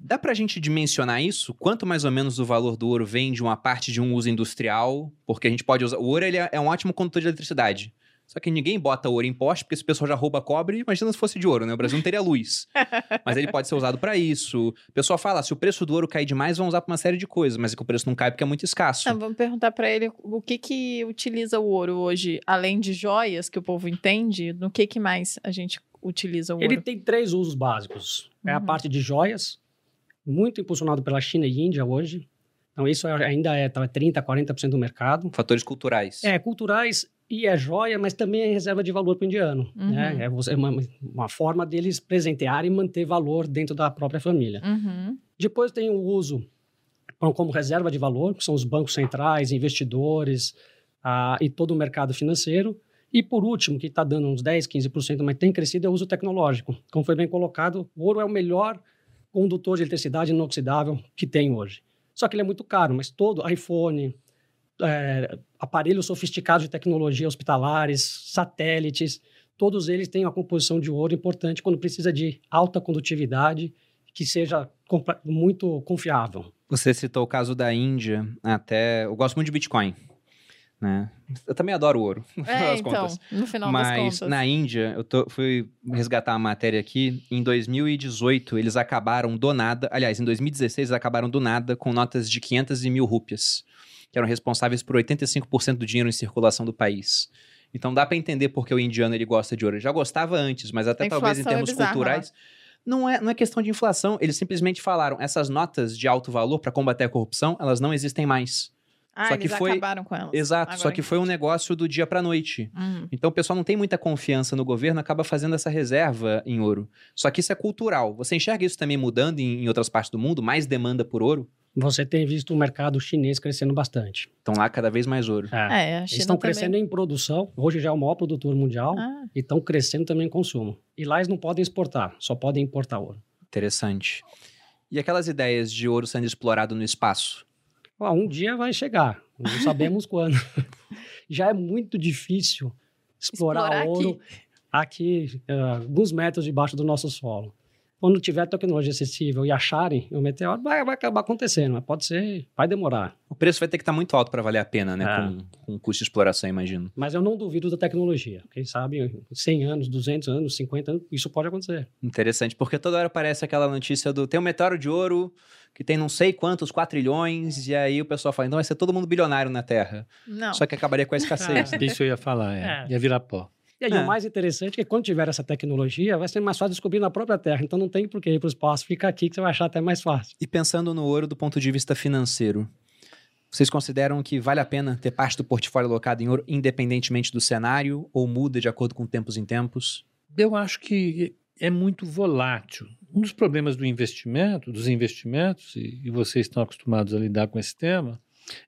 Dá pra gente dimensionar isso? Quanto mais ou menos o valor do ouro vem de uma parte de um uso industrial? Porque a gente pode usar. O ouro ele é é um ótimo condutor de eletricidade. Só que ninguém bota ouro em poste, porque esse pessoal já rouba cobre, imagina se fosse de ouro, né? O Brasil não teria luz. mas ele pode ser usado pra isso. O pessoal fala, se o preço do ouro cair demais, vão usar pra uma série de coisas, mas é que o preço não cai porque é muito escasso. Não, vamos perguntar pra ele o que que utiliza o ouro hoje, além de joias que o povo entende, no que que mais a gente utiliza o ouro? Ele tem três usos básicos. É a Uhum. parte de joias, muito impulsionado pela China e Índia hoje. Então, isso ainda é tá, 30%, 40% do mercado. Fatores culturais. É, culturais e é joia, mas também é reserva de valor para o indiano. Uhum. Né? É é uma, uma forma deles presentearem e manter valor dentro da própria família. Uhum. Depois tem o uso como reserva de valor, que são os bancos centrais, investidores ah, e todo o mercado financeiro. E por último, que está dando uns 10, 15%, mas tem crescido, é o uso tecnológico. Como foi bem colocado, o ouro é o melhor condutor de eletricidade inoxidável que tem hoje. Só que ele é muito caro, mas todo iPhone, é, aparelhos sofisticados de tecnologia hospitalares, satélites, todos eles têm uma composição de ouro importante quando precisa de alta condutividade que seja muito confiável. Você citou o caso da Índia, até. Eu gosto muito de Bitcoin. Né? Eu também adoro ouro, no final É, das então, contas. no final das Mas contas. na Índia, eu tô- fui resgatar a matéria aqui. Em 2018, eles acabaram do nada. Aliás, em 2016, eles acabaram do nada com notas de 500 e mil rúpias, que eram responsáveis por 85% do dinheiro em circulação do país. Então dá pra entender porque o indiano ele gosta de ouro. Ele já gostava antes, mas até talvez em é termos bizarra, culturais. Não é, não é questão de inflação, eles simplesmente falaram: essas notas de alto valor para combater a corrupção, elas não existem mais. ah, só eles que foi- acabaram com elas. Exato, só Agora que foi um negócio do dia pra noite. Hum. Então o pessoal não tem muita confiança no governo, acaba fazendo essa reserva em ouro. Só que isso é cultural. Você enxerga isso também mudando em, em outras partes do mundo? Mais demanda por ouro? Você tem visto o mercado chinês crescendo bastante. Então lá cada vez mais ouro. É, a Eles estão também. crescendo em produção, hoje já é o maior produtor mundial, Ah, e estão crescendo também em consumo. E lá eles não podem exportar, só podem importar ouro. Interessante. E aquelas ideias de ouro sendo explorado no espaço? Ó, um dia vai chegar, não sabemos quando. Já é muito difícil explorar, Explorar ouro aqui, ah, alguns metros debaixo do nosso solo. Quando tiver tecnologia acessível e acharem o meteoro, vai, vai acabar acontecendo, mas pode ser, vai demorar. O preço vai ter que estar muito alto para valer a pena, né? É. Com, com o custo de exploração, imagino. Mas eu não duvido da tecnologia. Quem sabe 100 anos, 200 anos, 50 anos, isso pode acontecer. Interessante, porque toda hora aparece aquela notícia do tem um meteoro de ouro que tem não sei quantos quatrilhões, e aí o pessoal fala, então vai ser todo mundo bilionário na Terra. não. Só que acabaria com a escassez. É Isso eu ia falar, é. É. Ia virar pó. E aí, É. o mais interessante é que quando tiver essa tecnologia, vai ser mais fácil descobrir na própria Terra. Então não tem por que ir para o espaço, fica aqui que você vai achar até mais fácil. E pensando no ouro do ponto de vista financeiro, vocês consideram que vale a pena ter parte do portfólio alocado em ouro, independentemente do cenário, ou muda de acordo com tempos em tempos? Eu acho que é muito volátil. Um dos problemas do investimento, dos investimentos, e, e vocês estão acostumados a lidar com esse tema,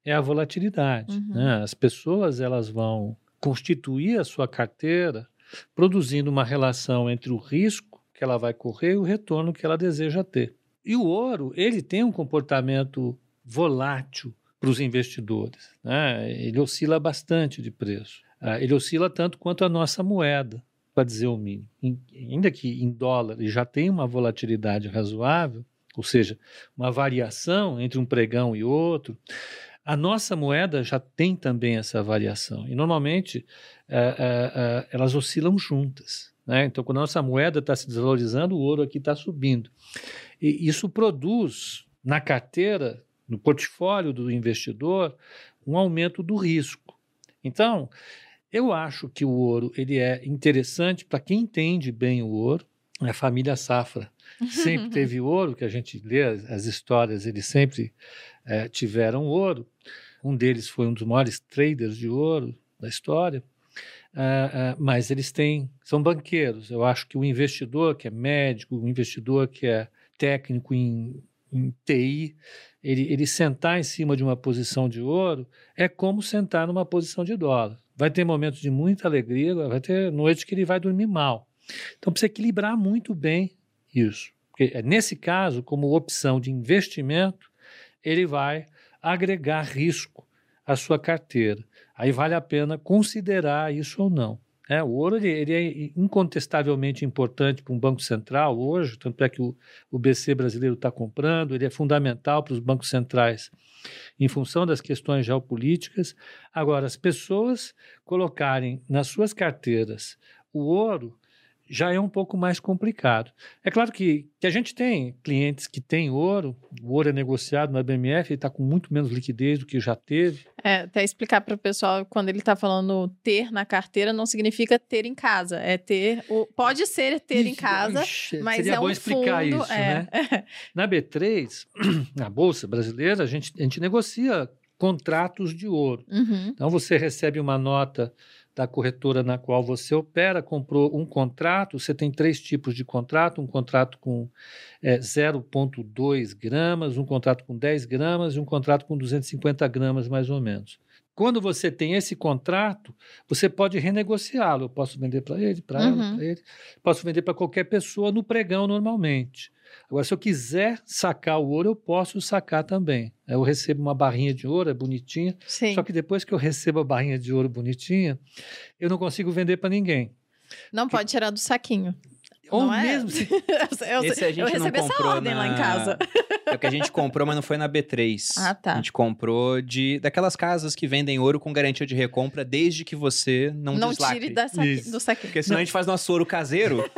é a volatilidade. Uhum. né? As pessoas elas vão constituir a sua carteira produzindo uma relação entre o risco que ela vai correr e o retorno que ela deseja ter. E o ouro, ele tem um comportamento volátil para os investidores. né? Ele oscila bastante de preço. Ah, Ele oscila tanto quanto a nossa moeda, para dizer o mínimo. Ainda que em dólar já tem uma volatilidade razoável, ou seja, uma variação entre um pregão e outro, a nossa moeda já tem também essa variação. E normalmente eh, eh, eh, elas oscilam juntas. né? Então, quando a nossa moeda está se desvalorizando, o ouro aqui está subindo. E isso produz na carteira, no portfólio do investidor, um aumento do risco. Então, eu acho que o ouro ele é interessante para quem entende bem o ouro. A família Safra sempre teve ouro, que a gente lê as, as histórias, eles sempre eh, tiveram ouro. Um deles foi um dos maiores traders de ouro da história. Uh, uh, mas eles têm, são banqueiros. Eu acho que o investidor que é médico, o investidor que é técnico em, em TI, ele, ele sentar em cima de uma posição de ouro é como sentar numa posição de dólar. Vai ter momentos de muita alegria, vai ter noites que ele vai dormir mal. Então precisa equilibrar muito bem isso. Porque é, nesse caso, como opção de investimento, ele vai agregar risco à sua carteira. Aí vale a pena considerar isso ou não. É, o ouro ele, ele, é incontestavelmente importante para um banco central hoje, tanto é que o, o BC brasileiro está comprando, ele é fundamental para os bancos centrais em função das questões geopolíticas. Agora, as pessoas colocarem nas suas carteiras o ouro já é um pouco mais complicado. É claro que, que a gente tem clientes que têm ouro, o ouro é negociado na BMF, ele está com muito menos liquidez do que já teve. É, até explicar para o pessoal, quando ele está falando ter na carteira, não significa ter em casa, é ter, o, pode ser ter em casa, ixi, mas seria é bom um explicar fundo, isso, é. né? Na B3, na Bolsa Brasileira, a gente, a gente negocia contratos de ouro. Uhum. Então, você recebe uma nota da corretora na qual você opera, comprou um contrato, você tem três tipos de contrato, um contrato com é, 0,2 gramas, um contrato com 10 gramas e um contrato com 250 gramas, mais ou menos. Quando você tem esse contrato, você pode renegociá-lo. Eu posso vender para ele, para Uhum. ela, para ele. Posso vender para qualquer pessoa no pregão normalmente. Agora, se eu quiser sacar o ouro, eu posso sacar também. Eu recebo uma barrinha de ouro, é bonitinha. Sim. Só que depois que eu recebo a barrinha de ouro bonitinha, eu não consigo vender para ninguém. Não pode tirar do saquinho. Ou Não é? mesmo se eu, Esse a gente eu não recebi essa comprou ordem lá em na- casa. É o que a gente comprou, mas não foi na B3. Ah, tá. A gente comprou de daquelas casas que vendem ouro com garantia de recompra desde que você não, Não deslacre. tire da Isso. do saquinho. Porque senão a gente faz nosso ouro caseiro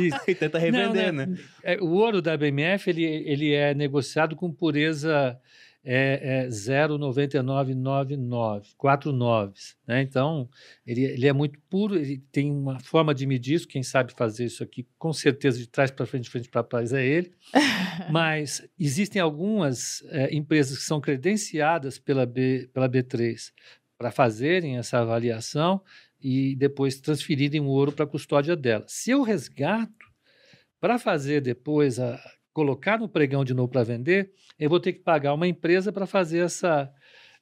Isso. e tenta revender, Não, né? É, o ouro da BMF ele, ele é negociado com pureza é, é 0,9999, quatro noves. Né? Então, ele, ele é muito puro, ele tem uma forma de medir isso. Quem sabe fazer isso aqui, com certeza, de trás para frente, de frente para trás, é ele. Mas existem algumas é, empresas que são credenciadas pela, B, pela B3 para fazerem essa avaliação e depois transferirem o ouro para a custódia dela. Se eu resgato, para fazer depois, a, colocar no pregão de novo para vender, eu vou ter que pagar uma empresa para fazer essa,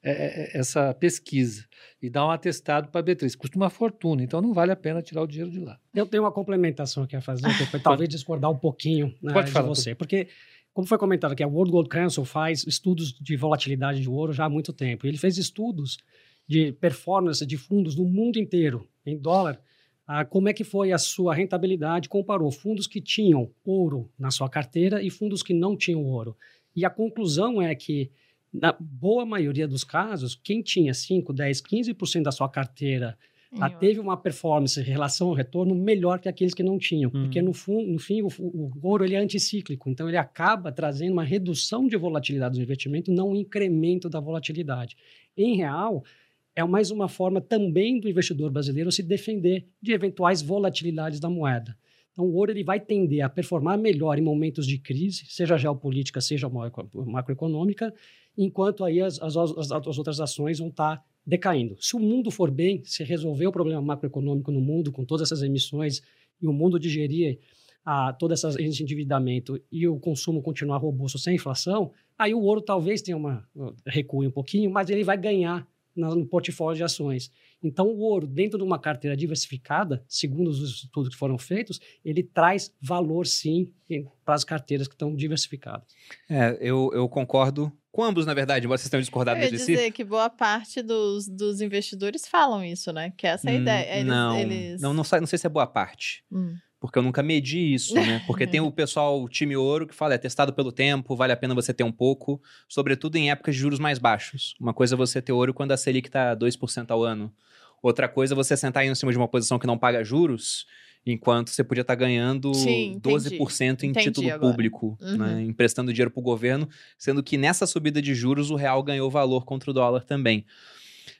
é, é, essa pesquisa e dar um atestado para a B3. Custa uma fortuna, então não vale a pena tirar o dinheiro de lá. Eu tenho uma complementação aqui a fazer, que talvez discordar um pouquinho né, Pode de falar, você. Porque, como foi comentado aqui, a World Gold Council faz estudos de volatilidade de ouro já há muito tempo. Ele fez estudos de performance de fundos no mundo inteiro, em dólar, ah, como é que foi a sua rentabilidade, comparou fundos que tinham ouro na sua carteira e fundos que não tinham ouro. E a conclusão é que, na boa maioria dos casos, quem tinha 5, 10, 15% da sua carteira ah, teve uma performance em relação ao retorno melhor que aqueles que não tinham, Uhum. porque no, fun- no fim o, o ouro ele é anticíclico, então ele acaba trazendo uma redução de volatilidade do investimento, não um incremento da volatilidade. Em real, é mais uma forma também do investidor brasileiro se defender de eventuais volatilidades da moeda. Então, o ouro ele vai tender a performar melhor em momentos de crise, seja geopolítica, seja macro- macroeconômica, enquanto aí as, as, as- as outras ações vão estar decaindo. Se o mundo for bem, se resolver o problema macroeconômico no mundo, com todas essas emissões, e o mundo digerir ah, todo essa- esse endividamento e o consumo continuar robusto sem inflação, aí o ouro talvez tenha uma recue um pouquinho, mas ele vai ganhar no portfólio de ações. Então, o ouro, dentro de uma carteira diversificada, segundo os estudos que foram feitos, ele traz valor, sim, para as carteiras que estão diversificadas. É, eu, eu concordo com ambos, na verdade, embora vocês tenham Eu discordado ia si. dizer que boa parte dos, dos investidores falam isso, né? Que essa é a Hum, ideia. Eles, não, eles... não, não, sei- não sei se é boa parte. Hum. Porque eu nunca medi isso, né? Porque tem o pessoal, o time ouro, que fala, é testado pelo tempo, vale a pena você ter um pouco, sobretudo em épocas de juros mais baixos. Uma coisa é você ter ouro quando a Selic tá 2% ao ano. Outra coisa é você sentar aí em cima de uma posição que não paga juros, enquanto você podia estar ganhando Sim, entendi. 12% em Entendi título agora. público, Uhum. né? emprestando dinheiro para o governo, sendo que nessa subida de juros o real ganhou valor contra o dólar também.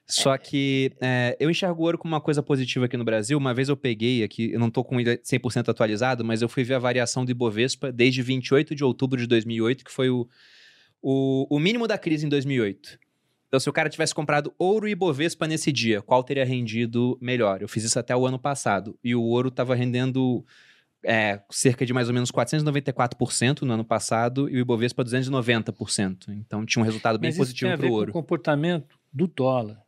Só que é, eu enxergo o ouro como uma coisa positiva aqui no Brasil. Uma vez eu peguei aqui, eu não tô com ele 100% atualizado, mas eu fui ver a variação do Ibovespa desde 28 de outubro de 2008, que foi o, o, o mínimo da crise em 2008. Então, se o cara tivesse comprado ouro e Bovespa nesse dia, qual teria rendido melhor? Eu fiz isso até o ano passado. E o ouro estava rendendo é, cerca de mais ou menos 494% no ano passado e o Ibovespa 290%. Então tinha um resultado bem Mas positivo para o ouro. Com o comportamento do dólar.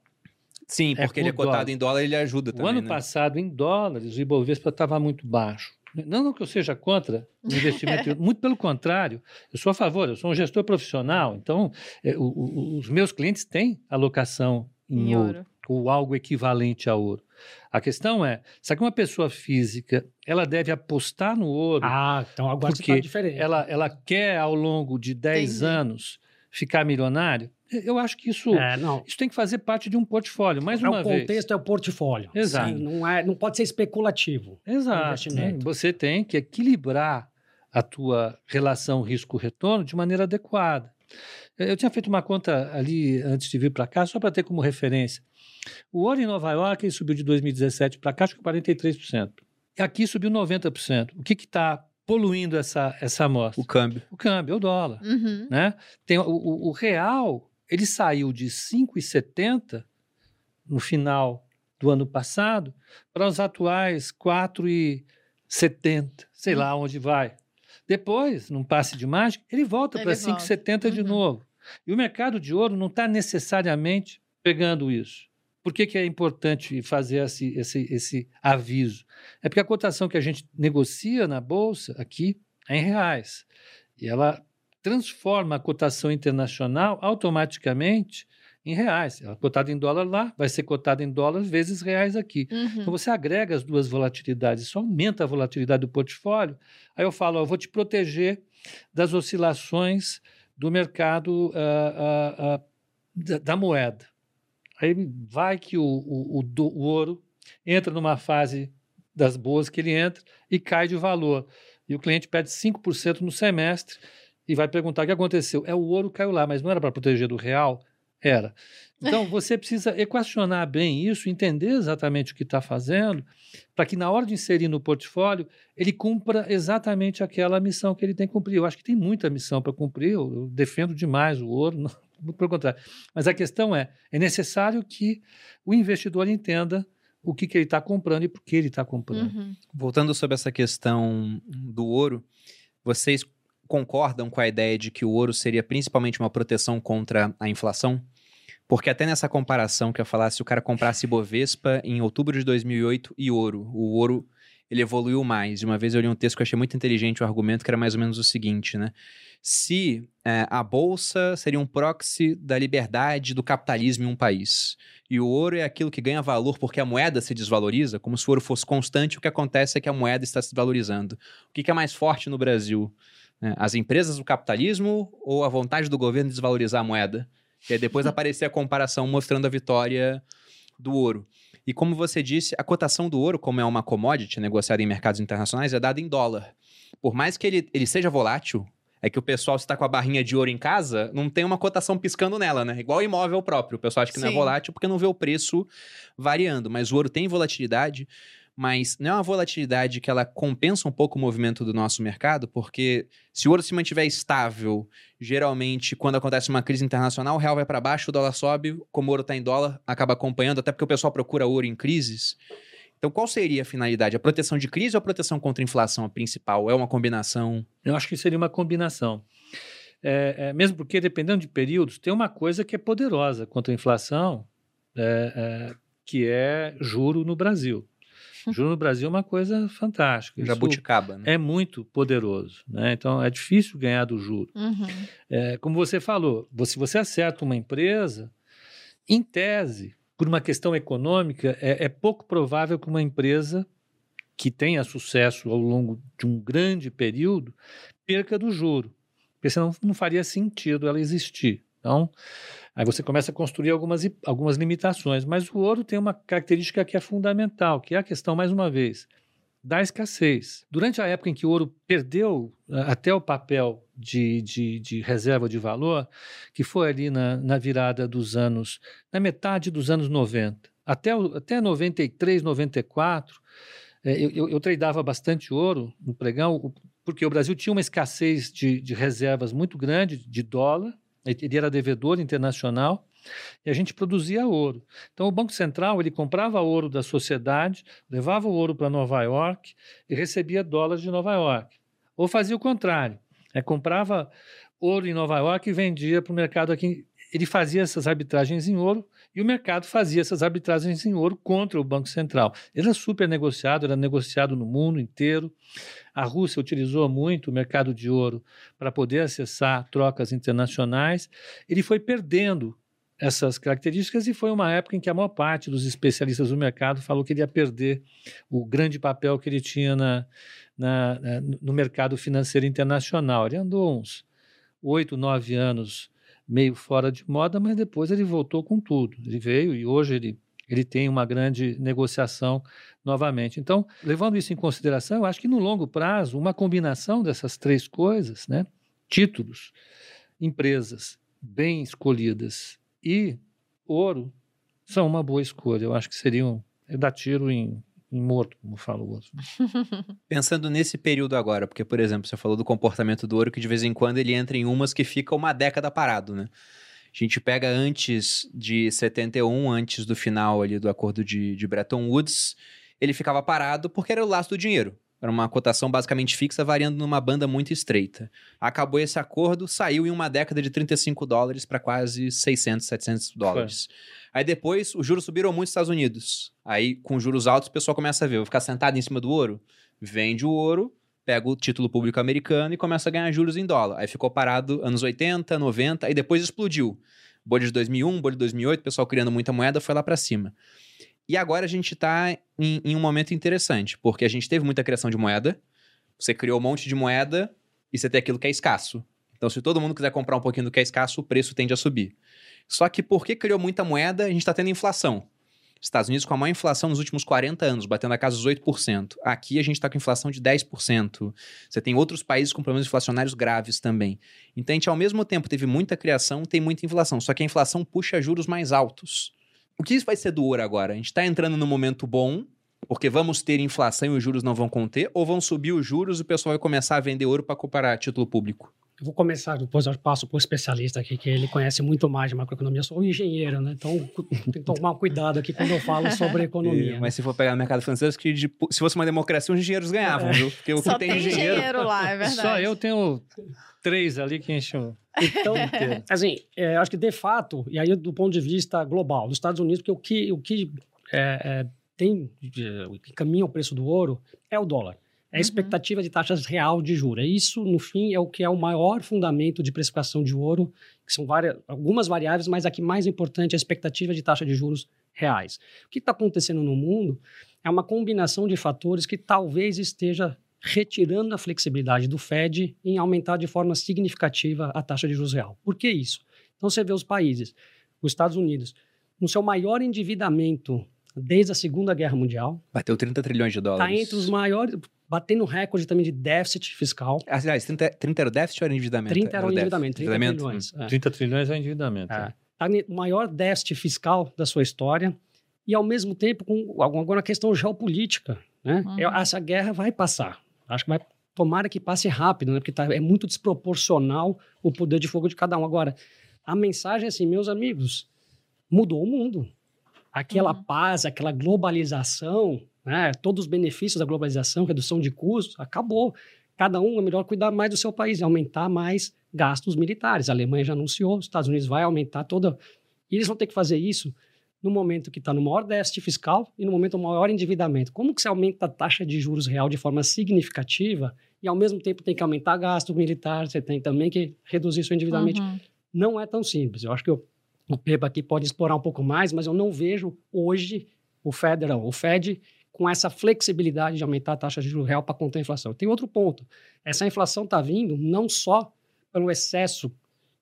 Sim, É porque ele é cotado dólar. em dólar, ele ajuda O também. ano né? passado, em dólares, o Ibovespa estava muito baixo. Não, não que eu seja contra o investimento, muito pelo contrário, eu sou a favor, eu sou um gestor profissional, então é, o- o- os meus clientes têm alocação em, Em ouro, ouro. ou algo equivalente a ouro. A questão é, será que uma pessoa física, ela deve apostar no ouro, Ah, então agora Porque você tá diferente. ela, ela quer ao longo de 10 Entendi. anos ficar milionário? Eu acho que isso, É, não. isso tem que fazer parte de um portfólio, mais é uma o vez. contexto, é o portfólio. Exato. Sim, não, é, não pode ser especulativo. Exato. investimento. Você tem que equilibrar a tua relação risco-retorno de maneira adequada. Eu tinha feito uma conta ali antes de vir para cá, só para ter como referência. O ouro em Nova York ele subiu de 2017 para cá, acho que 43%. E aqui subiu 90%. O que está poluindo essa, essa amostra? O câmbio. O câmbio, é o dólar. Uhum. né? Tem o, o- o real, ele saiu de 5,70 no final do ano passado para os atuais 4,70, sei lá onde vai. Depois, num passe de mágica, ele volta para volta. 5,70 de Uhum. novo. E o mercado de ouro não está necessariamente pegando isso. Por que, que é importante fazer esse, esse, esse aviso? É porque a cotação que a gente negocia na Bolsa aqui é em reais. E ela transforma a cotação internacional automaticamente em reais. Ela é cotada em dólar lá, vai ser cotada em dólar vezes reais aqui. Uhum. Então você agrega as duas volatilidades, isso aumenta a volatilidade do portfólio. Aí eu falo, ó, eu vou te proteger das oscilações do mercado ah, ah, ah, da, da moeda. Aí vai que o, o, o do- o ouro entra numa fase das boas que ele entra e cai de valor. E o cliente perde 5% no semestre e vai perguntar o que aconteceu. É o ouro caiu lá, mas não era para proteger do real? Era. Então você precisa equacionar bem isso, entender exatamente o que está fazendo, para que na hora de inserir no portfólio ele cumpra exatamente aquela missão que ele tem que cumprir. Eu acho que tem muita missão para cumprir, eu, eu defendo demais o ouro, não, muito pelo contrário. Mas a questão é: é necessário que o investidor entenda o que, que ele está comprando e por que ele está comprando. Uhum. Voltando sobre essa questão do ouro, vocês concordam com a ideia de que o ouro seria principalmente uma proteção contra a inflação? Porque até nessa comparação que eu falasse, se o cara comprasse Bovespa em outubro de 2008 e ouro, o ouro ele evoluiu mais. E uma vez eu li um texto que eu achei muito inteligente o argumento, que era mais ou menos o seguinte, né? Se é, a bolsa seria um proxy da liberdade do capitalismo em um país, e o ouro é aquilo que ganha valor porque a moeda se desvaloriza, como se o ouro fosse constante, o que acontece é que a moeda está se desvalorizando. O que, que é mais forte no Brasil? Né? As empresas do capitalismo ou a vontade do governo de desvalorizar a moeda? E aí depois aparecer a comparação mostrando a vitória do ouro. E como você disse, a cotação do ouro, como é uma commodity negociada em mercados internacionais, é dada em dólar. Por mais que ele, ele seja volátil, é que o pessoal, se está com a barrinha de ouro em casa, não tem uma cotação piscando nela, né? Igual o imóvel próprio. O pessoal acha que não é Sim. volátil porque não vê o preço variando. Mas o ouro tem volatilidade, mas não é uma volatilidade que ela compensa um pouco o movimento do nosso mercado, porque se o ouro se mantiver estável, geralmente, quando acontece uma crise internacional, o real vai para baixo, o dólar sobe, como o ouro está em dólar, acaba acompanhando, até porque o pessoal procura ouro em crises. Então, qual seria a finalidade? A proteção de crise ou a proteção contra a inflação a principal? É uma combinação? Eu acho que seria uma combinação. É, é, mesmo porque, dependendo de períodos, tem uma coisa que é poderosa contra a inflação, é, é, que é juro no Brasil. Juro no Brasil é uma coisa fantástica. Jabuticaba, né? é muito poderoso. Né? Então, é difícil ganhar do juro. Uhum. É, como você falou, se você acerta uma empresa, em tese, por uma questão econômica, é, é pouco provável que uma empresa que tenha sucesso ao longo de um grande período perca do juro, porque senão não faria sentido ela existir. Então, aí você começa a construir algumas, algumas limitações, mas o ouro tem uma característica que é fundamental, que é a questão, mais uma vez, da escassez. Durante a época em que o ouro perdeu até o papel de, de, de reserva de valor, que foi ali na, na virada dos anos, na metade dos anos 90, até, até 93, 94, eh, eu, eu, eu tradeava bastante ouro no pregão, porque o Brasil tinha uma escassez de, de reservas muito grande de dólar, ele era devedor internacional, e a gente produzia ouro. Então o Banco Central ele comprava ouro da sociedade, levava o ouro para Nova York e recebia dólares de Nova York. Ou fazia o contrário, é, comprava ouro em Nova York e vendia para o mercado aqui. Ele fazia essas arbitragens em ouro e o mercado fazia essas arbitragens em ouro contra o Banco Central. Era super negociado, era negociado no mundo inteiro. A Rússia utilizou muito o mercado de ouro para poder acessar trocas internacionais. Ele foi perdendo essas características e foi uma época em que a maior parte dos especialistas do mercado falou que ele ia perder o grande papel que ele tinha na, na no mercado financeiro internacional. Ele andou uns oito, nove anos meio fora de moda, mas depois ele voltou com tudo. Ele veio e hoje ele, ele tem uma grande negociação novamente. Então, levando isso em consideração, eu acho que no longo prazo, uma combinação dessas três coisas, né, títulos, empresas bem escolhidas e ouro, são uma boa escolha. Eu acho que seriam. É dar tiro em morto, como fala o outro. Pensando nesse período agora, porque, por exemplo, você falou do comportamento do ouro, que de vez em quando ele entra em umas que fica uma década parado, né? A gente pega antes de 71, antes do final ali do acordo de, de Bretton Woods, ele ficava parado porque era o laço do dinheiro. Era uma cotação basicamente fixa, variando numa banda muito estreita. Acabou esse acordo, saiu em uma década de 35 dólares para quase 600, 700 dólares. Foi. Aí depois, os juros subiram muito nos Estados Unidos. Aí, com juros altos, o pessoal começa a ver, vou ficar sentado em cima do ouro? Vende o ouro, pega o título público americano e começa a ganhar juros em dólar. Aí ficou parado anos 80, 90, aí depois explodiu. Bolha de 2001, bolha de 2008, o pessoal criando muita moeda, foi lá para cima. E agora a gente está em, em, um momento interessante, porque a gente teve muita criação de moeda, você criou um monte de moeda e você tem aquilo que é escasso. Então, se todo mundo quiser comprar um pouquinho do que é escasso, o preço tende a subir. Só que porque criou muita moeda, a gente está tendo inflação. Estados Unidos com a maior inflação nos últimos 40 anos, batendo a casa dos 8%. Aqui a gente está com inflação de 10%. Você tem outros países com problemas inflacionários graves também. Então a gente, ao mesmo tempo, teve muita criação, tem muita inflação. Só que a inflação puxa juros mais altos. O que isso vai ser do ouro agora? A gente está entrando num momento bom, porque vamos ter inflação e os juros não vão conter, ou vão subir os juros e o pessoal vai começar a vender ouro para comparar título público? Eu vou começar, depois eu passo para o especialista aqui, que ele conhece muito mais de macroeconomia. Eu sou um engenheiro, né? Então tem que tomar cuidado aqui quando eu falo sobre economia. E, mas se for pegar no mercado financeiro, que de, se fosse uma democracia, os engenheiros ganhavam, é. viu? Porque o Só que tem, tem engenheiro... engenheiro lá, é verdade. Só eu tenho três ali que enchem então, assim, é, acho que de fato, e aí do ponto de vista global, dos Estados Unidos, porque o que, o que é, é, tem, o que caminha o preço do ouro é o dólar. É a uhum. expectativa uhum. de taxas real de juros. Isso, no fim, é o que é o maior fundamento de precificação de ouro, que são várias, algumas variáveis, mas a que mais importante é a expectativa de taxa de juros reais. O que está acontecendo no mundo é uma combinação de fatores que talvez esteja retirando a flexibilidade do Fed em aumentar de forma significativa a taxa de juros real. Por que isso? Então você vê os países, os Estados Unidos, no seu maior endividamento desde a Segunda Guerra Mundial. Bateu 30 trilhões de dólares. Está entre os maiores, batendo recorde também de déficit fiscal. Aliás, 30, 30 era o déficit ou era endividamento? 30 era o endividamento, 30 endividamento? trilhões. É. 30 trilhões é endividamento. É. Está no maior déficit fiscal da sua história e, ao mesmo tempo, com alguma questão geopolítica. Né? Uhum. Essa guerra vai passar. Acho que vai tomara que passe rápido, né? Porque tá, é muito desproporcional o poder de fogo de cada um. Agora, a mensagem é assim, meus amigos, mudou o mundo. Aquela uhum. paz, aquela globalização, né? todos os benefícios da globalização, redução de custos, acabou. Cada um é melhor cuidar mais do seu país e aumentar mais gastos militares. A Alemanha já anunciou, os Estados Unidos vai aumentar toda. E eles vão ter que fazer isso no momento que está no maior déficit fiscal e no momento do maior endividamento. Como que você aumenta a taxa de juros real de forma significativa e ao mesmo tempo tem que aumentar gasto militar, você tem também que reduzir seu endividamento? Uhum. Não é tão simples. Eu acho que o PEPA aqui pode explorar um pouco mais, mas eu não vejo hoje o Federal, o Fed, com essa flexibilidade de aumentar a taxa de juros real para conter a inflação. Tem outro ponto. Essa inflação está vindo não só pelo excesso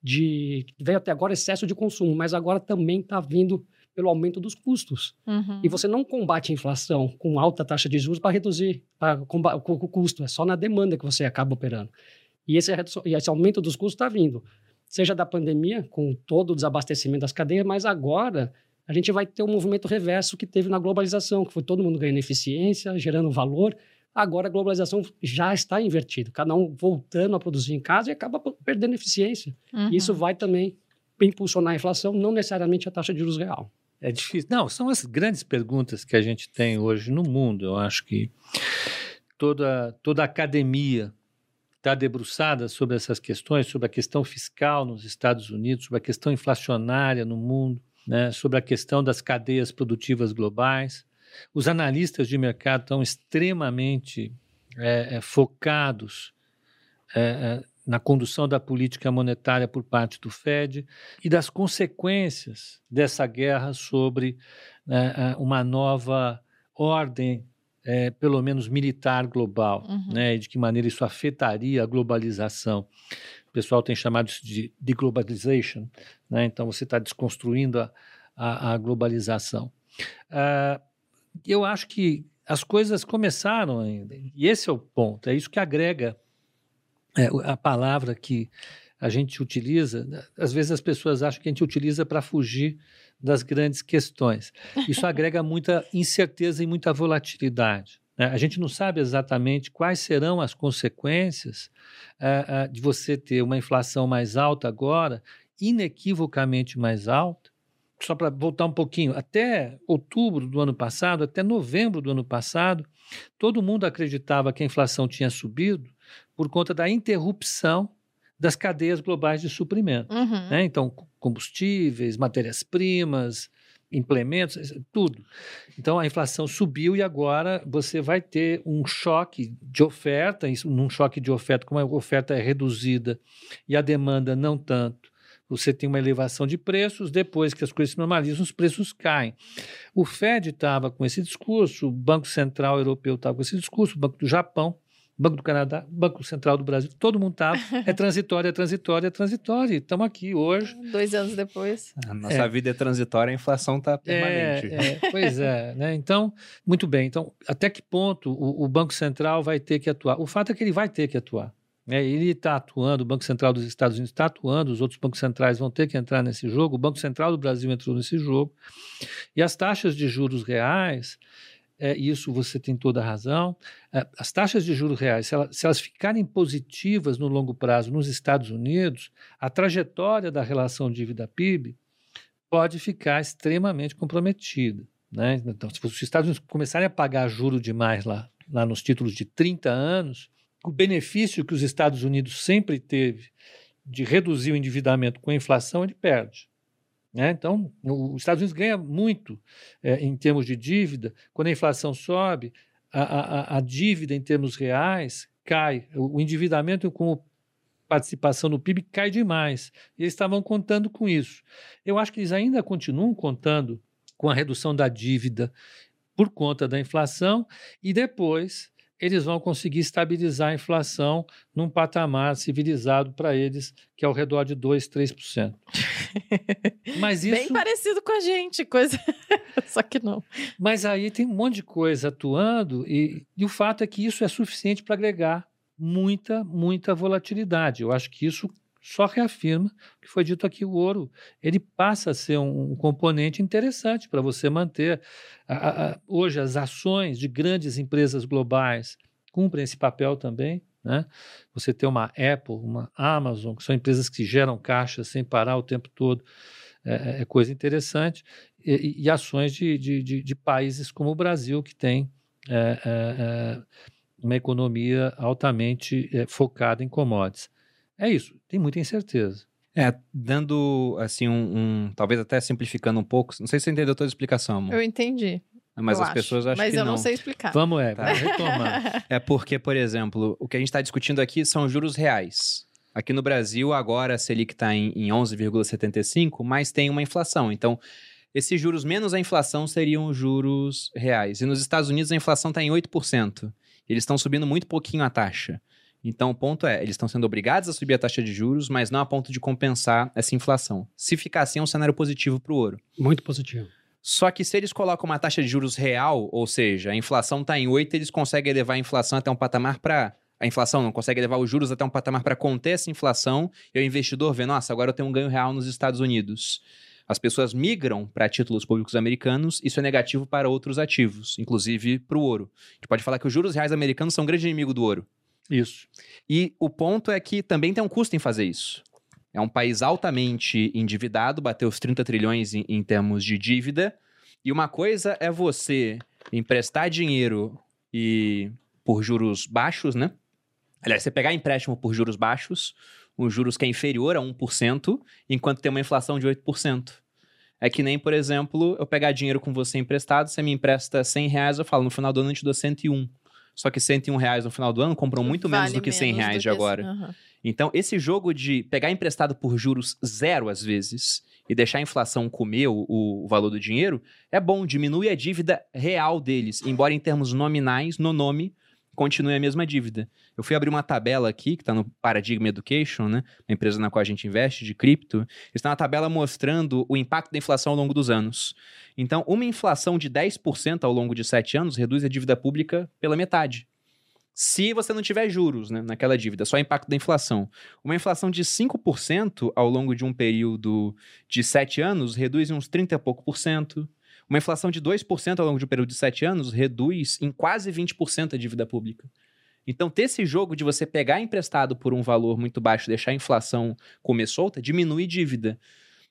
de... veio até agora excesso de consumo, mas agora também está vindo pelo aumento dos custos. Uhum. E você não combate a inflação com alta taxa de juros para reduzir pra o custo, é só na demanda que você acaba operando. E esse, e esse aumento dos custos está vindo, seja da pandemia, com todo o desabastecimento das cadeias, mas agora a gente vai ter um movimento reverso que teve na globalização, que foi todo mundo ganhando eficiência, gerando valor. Agora a globalização já está invertida, cada um voltando a produzir em casa e acaba perdendo eficiência. Uhum. Isso vai também impulsionar a inflação, não necessariamente a taxa de juros real. É difícil. Não, são as grandes perguntas que a gente tem hoje no mundo. Eu acho que toda, toda a academia está debruçada sobre essas questões, sobre a questão fiscal nos Estados Unidos, sobre a questão inflacionária no mundo, né, sobre a questão das cadeias produtivas globais. Os analistas de mercado estão extremamente é, é, focados é, é na condução da política monetária por parte do Fed e das consequências dessa guerra sobre né, uma nova ordem é, pelo menos militar global, uhum. né? de que maneira isso afetaria a globalização. O pessoal tem chamado isso de deglobalization, né? então você está desconstruindo a, a, a globalização. Uh, eu acho que as coisas começaram ainda, e esse é o ponto, é isso que agrega é, a palavra que a gente utiliza, às vezes as pessoas acham que a gente utiliza para fugir das grandes questões. Isso agrega muita incerteza e muita volatilidade. Né? A gente não sabe exatamente quais serão as consequências uh, uh, de você ter uma inflação mais alta agora, inequivocamente mais alta. Só para voltar um pouquinho, até outubro do ano passado, até novembro do ano passado, todo mundo acreditava que a inflação tinha subido por conta da interrupção das cadeias globais de suprimento. Uhum. Né? Então, combustíveis, matérias-primas, implementos, tudo. Então a inflação subiu e agora você vai ter um choque de oferta, num choque de oferta, como a oferta é reduzida e a demanda não tanto. Você tem uma elevação de preços, depois que as coisas se normalizam, os preços caem. O Fed estava com esse discurso, o Banco Central Europeu estava com esse discurso, o Banco do Japão Banco do Canadá, Banco Central do Brasil, todo mundo estava. É transitório, é transitório, é transitório. Estamos aqui hoje. Dois anos depois. A nossa é. vida é transitória, a inflação está permanente. É, é, pois é, né? Então, muito bem. Então, até que ponto o, o, Banco Central vai ter que atuar? O fato é que ele vai ter que atuar. Né? Ele está atuando, o Banco Central dos Estados Unidos está atuando, os outros bancos centrais vão ter que entrar nesse jogo, o Banco Central do Brasil entrou nesse jogo. E as taxas de juros reais é, isso você tem toda a razão. É, as taxas de juros reais, se, elas, se elas ficarem positivas no longo prazo nos Estados Unidos, a trajetória da relação dívida-PIB pode ficar extremamente comprometida. Né? Então, se os Estados Unidos começarem a pagar juro demais lá, lá nos títulos de 30 anos, o benefício que os Estados Unidos sempre teve de reduzir o endividamento com a inflação, ele perde. Né? Então, os Estados Unidos ganha muito é, em termos de dívida. Quando a inflação sobe, a, a, a dívida em termos reais cai. O, o endividamento com participação no PIB cai demais. E eles estavam contando com isso. Eu acho que eles ainda continuam contando com a redução da dívida por conta da inflação e depois eles vão conseguir estabilizar a inflação num patamar civilizado para eles, que é ao redor de 2, 3%. Mas isso... Bem parecido com a gente, coisa. Só que não. Mas aí tem um monte de coisa atuando, e, e o fato é que isso é suficiente para agregar muita, muita volatilidade. Eu acho que isso só reafirma o que foi dito aqui: o ouro ele passa a ser um, um componente interessante para você manter. A, a, hoje, as ações de grandes empresas globais cumprem esse papel também. Né? Você ter uma Apple, uma Amazon, que são empresas que geram caixa sem parar o tempo todo, é, é, é coisa interessante. E, e ações de, de, de, de, países como o Brasil, que tem é, é, é uma economia altamente é, focada em commodities. É isso, tem muita incerteza. É, dando assim um, um, talvez até simplificando um pouco, não sei se você entendeu toda a explicação, amor. Eu entendi. Mas eu as acho. pessoas acham Mas que não. Mas eu não sei explicar. Vamos, é, tá. retomar. é porque, por exemplo, o que a gente está discutindo aqui são juros reais. Aqui no Brasil, agora a Selic está em, em 11,75, mas tem uma inflação. Então, esses juros menos a inflação seriam juros reais. E nos Estados Unidos a inflação está em 8%. Eles estão subindo muito pouquinho a taxa. Então, o ponto é, eles estão sendo obrigados a subir a taxa de juros, mas não a ponto de compensar essa inflação. Se ficar assim, é um cenário positivo para o ouro. Muito positivo. Só que se eles colocam uma taxa de juros real, ou seja, a inflação está em 8, eles conseguem elevar a inflação até um patamar para. A inflação não consegue levar os juros até um patamar para conter essa inflação e o investidor vê, nossa, agora eu tenho um ganho real nos Estados Unidos. As pessoas migram para títulos públicos americanos, isso é negativo para outros ativos, inclusive para o ouro. A gente pode falar que os juros reais americanos são um grande inimigo do ouro. Isso. E o ponto é que também tem um custo em fazer isso. É um país altamente endividado, bateu os 30 trilhões em, em termos de dívida. E uma coisa é você emprestar dinheiro e por juros baixos, né? Aliás, você pegar empréstimo por juros baixos, os juros que é inferior a 1%, enquanto tem uma inflação de 8%. É que nem, por exemplo, eu pegar dinheiro com você emprestado, você me empresta 100 reais, eu falo, no final do ano eu te dou 101. Só que 101 reais no final do ano compram muito Vale menos do que 100 menos reais de agora. Aham. Então, esse jogo de pegar emprestado por juros zero, às vezes, e deixar a inflação comer o, o valor do dinheiro, é bom, diminui a dívida real deles, embora em termos nominais, no nome, continue a mesma dívida. Eu fui abrir uma tabela aqui, que está no Paradigm Education, né? Uma empresa na qual a gente investe de cripto. Está uma tabela mostrando o impacto da inflação ao longo dos anos. Então, uma inflação de 10% ao longo de 7 anos reduz a dívida pública pela metade. Se você não tiver juros né, naquela dívida, só impacto da inflação. Uma inflação de 5% ao longo de um período de 7 anos reduz em uns 30 e pouco por cento. Uma inflação de 2% ao longo de um período de 7 anos reduz em quase 20% a dívida pública. Então, ter esse jogo de você pegar emprestado por um valor muito baixo deixar a inflação comer solta, diminui dívida.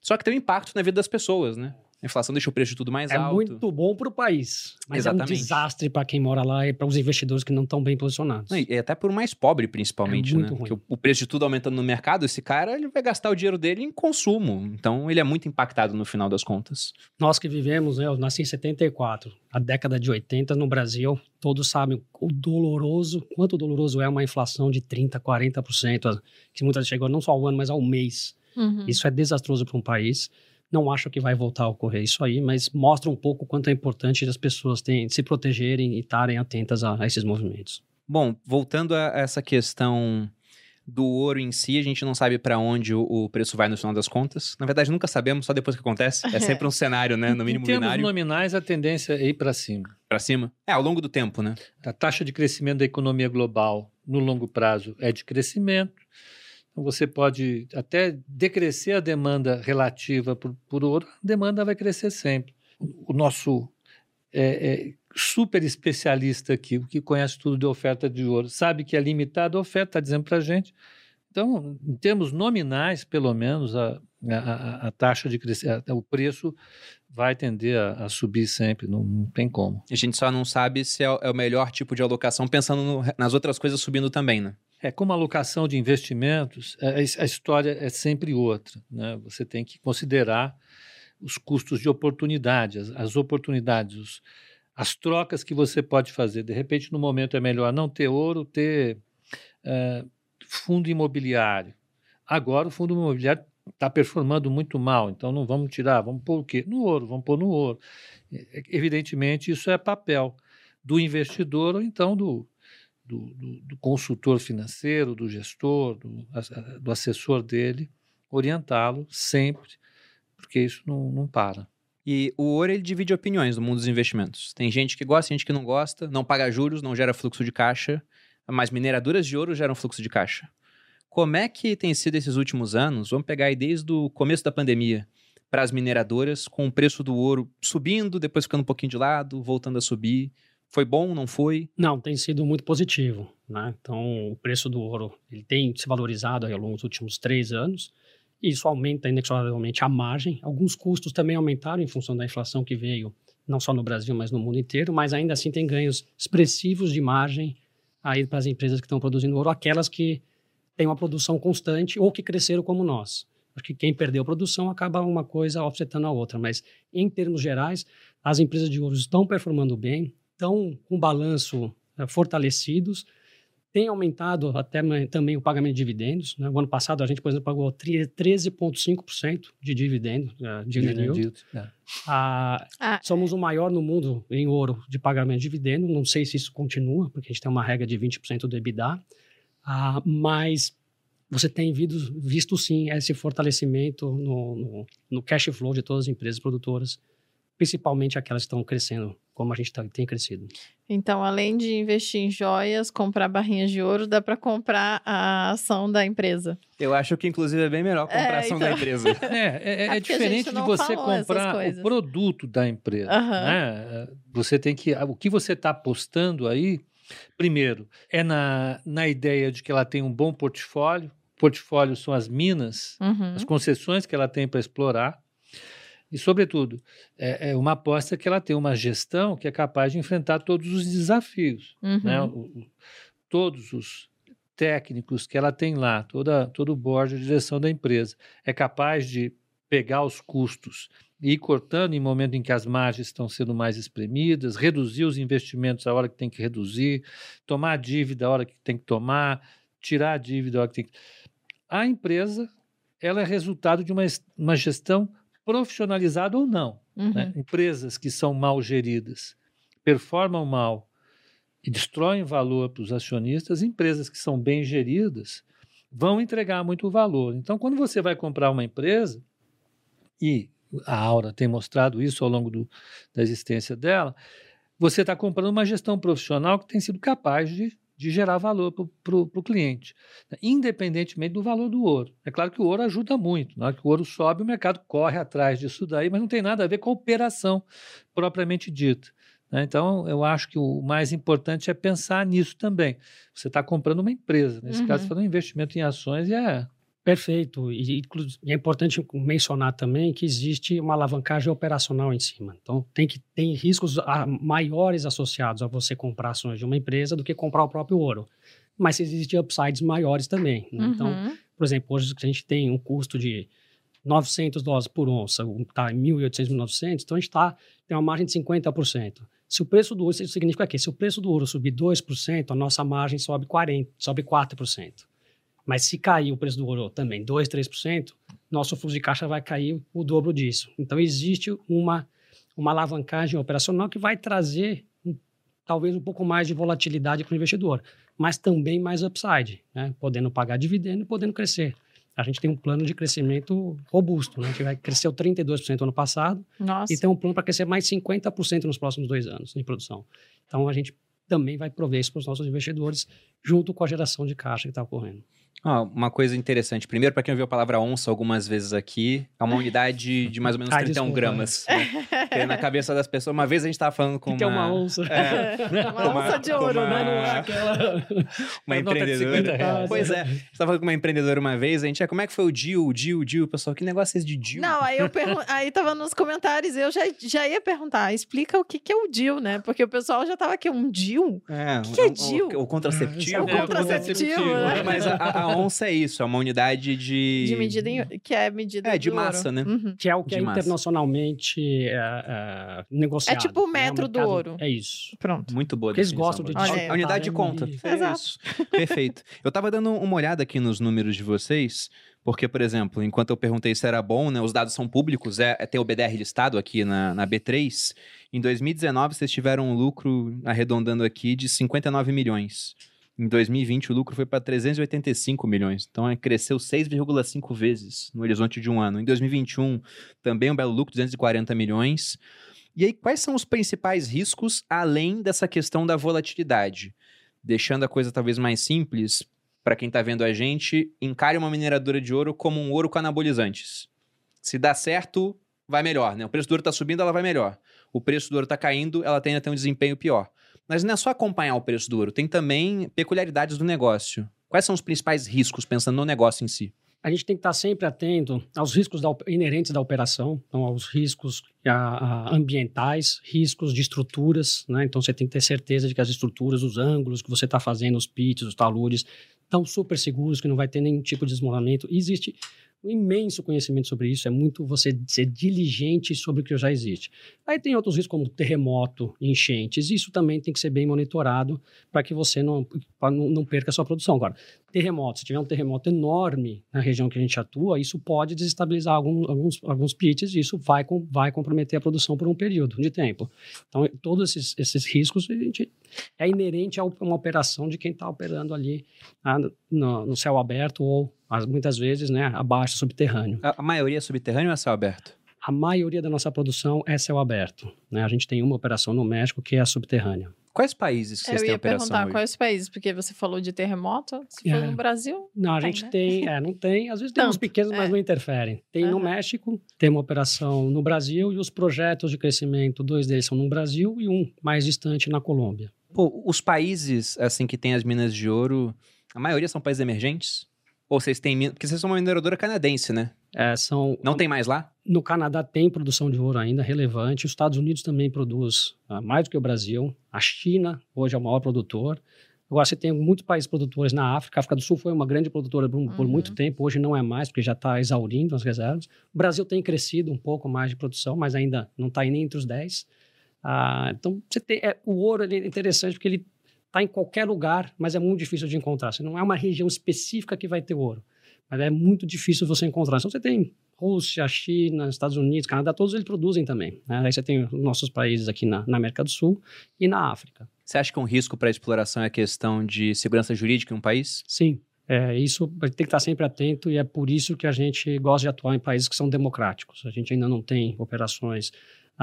Só que tem um impacto na vida das pessoas, né? A inflação deixa o preço de tudo mais É alto. muito bom para o país, mas é Exatamente. um desastre para quem mora lá e para os investidores que não estão bem posicionados. Não, e até por mais pobre, principalmente, É né? muito ruim. Porque o, o preço de tudo aumentando no mercado, esse cara ele vai gastar o dinheiro dele em consumo. Então, ele é muito impactado no final das contas. Nós que vivemos, né, eu nasci em 74, a década de 80 no Brasil, todos sabem o doloroso, quanto doloroso é uma inflação de 30%, 40%, que muitas vezes chegou não só ao ano, mas ao mês. Uhum. Isso é desastroso para um país. Não acho que vai voltar a ocorrer isso aí, mas mostra um pouco o quanto é importante as pessoas terem, se protegerem e estarem atentas a, a esses movimentos. Bom, voltando a essa questão do ouro em si, a gente não sabe para onde o, o preço vai no final das contas. Na verdade, nunca sabemos, só depois que acontece. É sempre um cenário, né? No mínimo em termos binário, nominais, a tendência é ir para cima. para cima. É, ao longo do tempo, né? A taxa de crescimento da economia global no longo prazo é de crescimento. Então você pode até decrescer a demanda relativa por, por ouro, a demanda vai crescer sempre. O, o nosso é, é, super especialista aqui, o que conhece tudo de oferta de ouro, sabe que é limitada a oferta, está dizendo para a gente. Então, em termos nominais, pelo menos, a, a, a- taxa de crescimento, o preço vai tender a, a subir sempre, não, não tem como. A gente só não sabe se é, o- é o melhor tipo de alocação, pensando no- nas outras coisas subindo também, né? É, como alocação de investimentos, a, a história é sempre outra. Né? Você tem que considerar os custos de oportunidade, as, as oportunidades, os- as trocas que você pode fazer. De repente, no momento é melhor não ter ouro, ter eh, fundo imobiliário. Agora, o fundo imobiliário está performando muito mal, então não vamos tirar, vamos pôr o quê? No ouro, vamos pôr no ouro. Eh, Evidentemente, isso é papel do investidor ou então do, do, do- do consultor financeiro, do gestor, do, do assessor dele, orientá-lo sempre, porque isso não, não para. E o ouro, ele divide opiniões no mundo dos investimentos. Tem gente que gosta, gente que não gosta, não paga juros, não gera fluxo de caixa, mas mineradoras de ouro geram fluxo de caixa. Como é que tem sido esses últimos anos? Vamos pegar aí desde o começo da pandemia para as mineradoras, com o preço do ouro subindo, depois ficando um pouquinho de lado, voltando a subir. Foi bom, não foi? Não, tem sido muito positivo. Né? Então, o preço do ouro ele tem se valorizado ao longo dos últimos três anos. E isso aumenta inexoravelmente a margem. Alguns custos também aumentaram em função da inflação que veio, não só no Brasil, mas no mundo inteiro. Mas ainda assim tem ganhos expressivos de margem aí para as empresas que estão produzindo ouro, aquelas que têm uma produção constante ou que cresceram como nós. Porque quem perdeu produção acaba uma coisa offsetando a outra. Mas, em termos gerais, as empresas de ouro estão performando bem, estão com balanço eh, fortalecidos, tem aumentado até também o pagamento de dividendos. Né? O ano passado a gente, por exemplo, pagou tri- 13,5% de dividendo, eh, dividend yield. Dividend yield, é. Ah, Ah, somos o maior no mundo em ouro de pagamento de dividendo. Não sei se isso continua, porque a gente tem uma regra de 20% do EBITDA. Ah, mas você tem visto, visto sim esse fortalecimento no, no, no cash flow de todas as empresas produtoras, principalmente aquelas que estão crescendo, como a gente tá- tem crescido. Então, além de investir em joias, comprar barrinhas de ouro, dá para comprar a ação da empresa. Eu acho que, inclusive, é bem melhor comprar É, ação da então. empresa. É, é, é É a diferente de você comprar o produto da empresa. Aham. né? Você tem que. O que você está apostando aí, primeiro, é na, na ideia de que ela tem um bom portfólio, portfólio são as minas, Uhum. as concessões que ela tem para explorar. E, sobretudo, é, é uma aposta que ela tem uma gestão que é capaz de enfrentar todos os desafios. Uhum. né? O- o- todos os técnicos que ela tem lá, toda, todo o board de direção da empresa, é capaz de pegar os custos e ir cortando em momento em que as margens estão sendo mais espremidas, reduzir os investimentos a hora que tem que reduzir, tomar a dívida a hora que tem que tomar, tirar a dívida a hora que tem que. A empresa ela é resultado de uma, uma gestão profissionalizada ou não Uhum. né? Empresas que são mal geridas, performam mal e destroem valor para os acionistas, empresas que são bem geridas vão entregar muito valor. Então, quando você vai comprar uma empresa, e a Aura tem mostrado isso ao longo do- da existência dela, você está comprando uma gestão profissional que tem sido capaz de, de gerar valor para o cliente, né? independentemente do valor do ouro. É claro que o ouro ajuda muito. Na hora que o ouro sobe, o mercado corre atrás disso daí, mas não tem nada a ver com a operação propriamente dita. né? Então, eu acho que o mais importante é pensar nisso também. Você está comprando uma empresa, nesse Uhum. caso, fazendo um investimento em ações e é Perfeito. E, é importante mencionar também que existe uma alavancagem operacional em cima. Então, tem que tem riscos ah, maiores associados a você comprar ações de uma empresa do que comprar o próprio ouro. Mas existem upsides maiores também. né? Então, Uhum. por exemplo, hoje a gente tem um custo de 900 dólares por onça, está em 1.800, 1.900, então a gente tá, tem uma margem de 50%. Se o preço do ouro, isso significa que se o preço do ouro subir 2%, a nossa margem sobe 40%, sobe 4%. Mas se cair o preço do ouro também 2%, 3%, nosso fluxo de caixa vai cair o dobro disso. Então existe uma, uma alavancagem operacional que vai trazer um- talvez um pouco mais de volatilidade para o investidor, mas também mais upside, né? podendo pagar dividendo e podendo crescer. A gente tem um plano de crescimento robusto, né? a gente vai crescer 32% ano passado Nossa. e tem um plano para crescer mais 50% nos próximos dois anos em produção. Então a gente também vai prover isso para os nossos investidores, junto com a geração de caixa que está ocorrendo. Ó, uma coisa interessante. Primeiro, para quem ouviu a palavra onça algumas vezes aqui, é uma unidade de mais ou menos Ah, 31 desculpa. gramas. né? Na cabeça das pessoas, uma vez a gente estava falando com que é uma, uma onça. Uma onça de ouro, uma- né? Não é aquela. uma A nota de 50 empreendedora. reais. Pois é, a gente tava falando com uma empreendedora uma vez, a gente, ah, como é que foi o deal, o deal, o deal? O pessoal, que negócio é esse de deal? Não, aí eu pergun- aí tava nos comentários, eu já, já ia perguntar, explica o que, que é o DIL, né? Porque o pessoal já tava aqui, um DIL? É, que é o- DIU? O, o contraceptivo. É o contraceptivo, né? Mas a, a- a onça é isso, é uma unidade de... De medida em, que é medida É, de do ouro. massa, né? Uhum. Que é o que De é massa. internacionalmente é, é, negociado. É tipo o né? metro do mercado- ouro. É isso. Pronto. Muito boa eles gostam de. A unidade de conta. É Exato. isso. Perfeito. Eu tava dando uma olhada aqui nos números de vocês, porque, por exemplo, enquanto eu perguntei se era bom, né, os dados são públicos, é, é tem o BDR listado aqui na, na B3. Em 2019, vocês tiveram um lucro, arredondando aqui, de 59 milhões. Em 2020, o lucro foi para 385 milhões. Então, é, cresceu 6,5 vezes no horizonte de um ano. Em 2021, também um belo lucro, 240 milhões. E aí, quais são os principais riscos, além dessa questão da volatilidade? Deixando a coisa talvez mais simples, para quem está vendo a gente, encare uma mineradora de ouro como um ouro com anabolizantes. Se dá certo, vai melhor, né? O preço do ouro está subindo, ela vai melhor. O preço do ouro está caindo, ela tende a ter um desempenho pior. Mas não é só acompanhar o preço do ouro, tem também peculiaridades do negócio. Quais são os principais riscos, pensando no negócio em si? A gente tem que estar sempre atento aos riscos da inerentes da operação, então aos riscos ah, ah, ambientais, riscos de estruturas, né? Então você tem que ter certeza de que as estruturas, os ângulos que você está fazendo, os pits, os taludes, estão super seguros, que não vai ter nenhum tipo de desmoronamento. Existe um imenso conhecimento sobre isso, é muito você ser diligente sobre o que já existe. Aí tem outros riscos como terremoto, enchentes, isso também tem que ser bem monitorado para que você não, não, perca a sua produção. Agora, terremoto, se tiver um terremoto enorme na região que a gente atua, isso pode desestabilizar algum, alguns, alguns pits e isso vai, vai comprometer a produção por um período de tempo. Então, todos esses, esses riscos a gente, é inerente a uma operação de quem está operando ali ah, no, no céu aberto ou, as- muitas vezes, né, abaixo, subterrâneo. A, a maioria é subterrâneo ou é céu aberto? A maioria da nossa produção é céu aberto. Né? A gente tem uma operação no México que é a subterrânea. Quais países que vocês Eu têm ia operação perguntar hoje? quais países, porque você falou de terremoto. Se for É. no Brasil, Não, a Tem, gente né? tem, é, não tem, às vezes tem uns Tanto, pequenos, mas é. não interferem. Tem no Aham. México, tem uma operação no Brasil e os projetos de crescimento, dois deles são no Brasil e um mais distante na Colômbia. Pô, os países, assim, que têm as minas de ouro, a maioria são países emergentes? Ou vocês têm. Porque vocês são uma mineradora canadense, né? É, são, Não tem mais lá? No Canadá tem produção de ouro ainda relevante. Os Estados Unidos também produz ah, mais do que o Brasil. A China hoje é o maior produtor. Agora você tem muitos países produtores na África. A África do Sul foi uma grande produtora por, por Uhum. muito tempo. Hoje não é mais, porque já está exaurindo as reservas. O Brasil tem crescido um pouco mais de produção, mas ainda não está nem entre os 10. Ah, então, você tem, é, o ouro ele é interessante porque ele está em qualquer lugar, mas é muito difícil de encontrar. Você não é uma região específica que vai ter ouro, mas é muito difícil você encontrar. Então, você tem Rússia, China, Estados Unidos, Canadá, todos eles produzem também. Né? Aí você tem os nossos países aqui na, na América do Sul e na África. Você acha que um risco para a exploração é a questão de segurança jurídica em um país? Sim, é, isso tem que estar sempre atento e é por isso que a gente gosta de atuar em países que são democráticos. A gente ainda não tem operações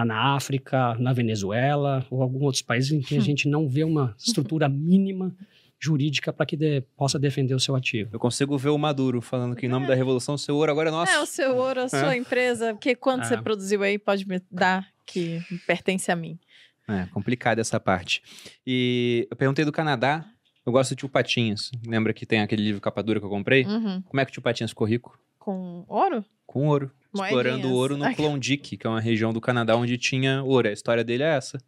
na África, na Venezuela ou alguns outros países em que a gente não vê uma estrutura mínima jurídica para que de- possa defender o seu ativo. Eu consigo ver o Maduro falando que em nome da revolução seu ouro agora é nosso. É, o seu ouro, a sua empresa, porque quanto É. você produziu aí pode me dar que pertence a mim. É, complicada essa parte. E eu perguntei do Canadá, eu gosto de tio Patinhas. Lembra que tem aquele livro capa dura que eu comprei? Uhum. Como é que o tio Patinhas ficou rico? Com ouro? Com ouro. Explorando Moedinhas. ouro no. Klondike, que é uma região do Canadá onde tinha ouro. A história dele é essa.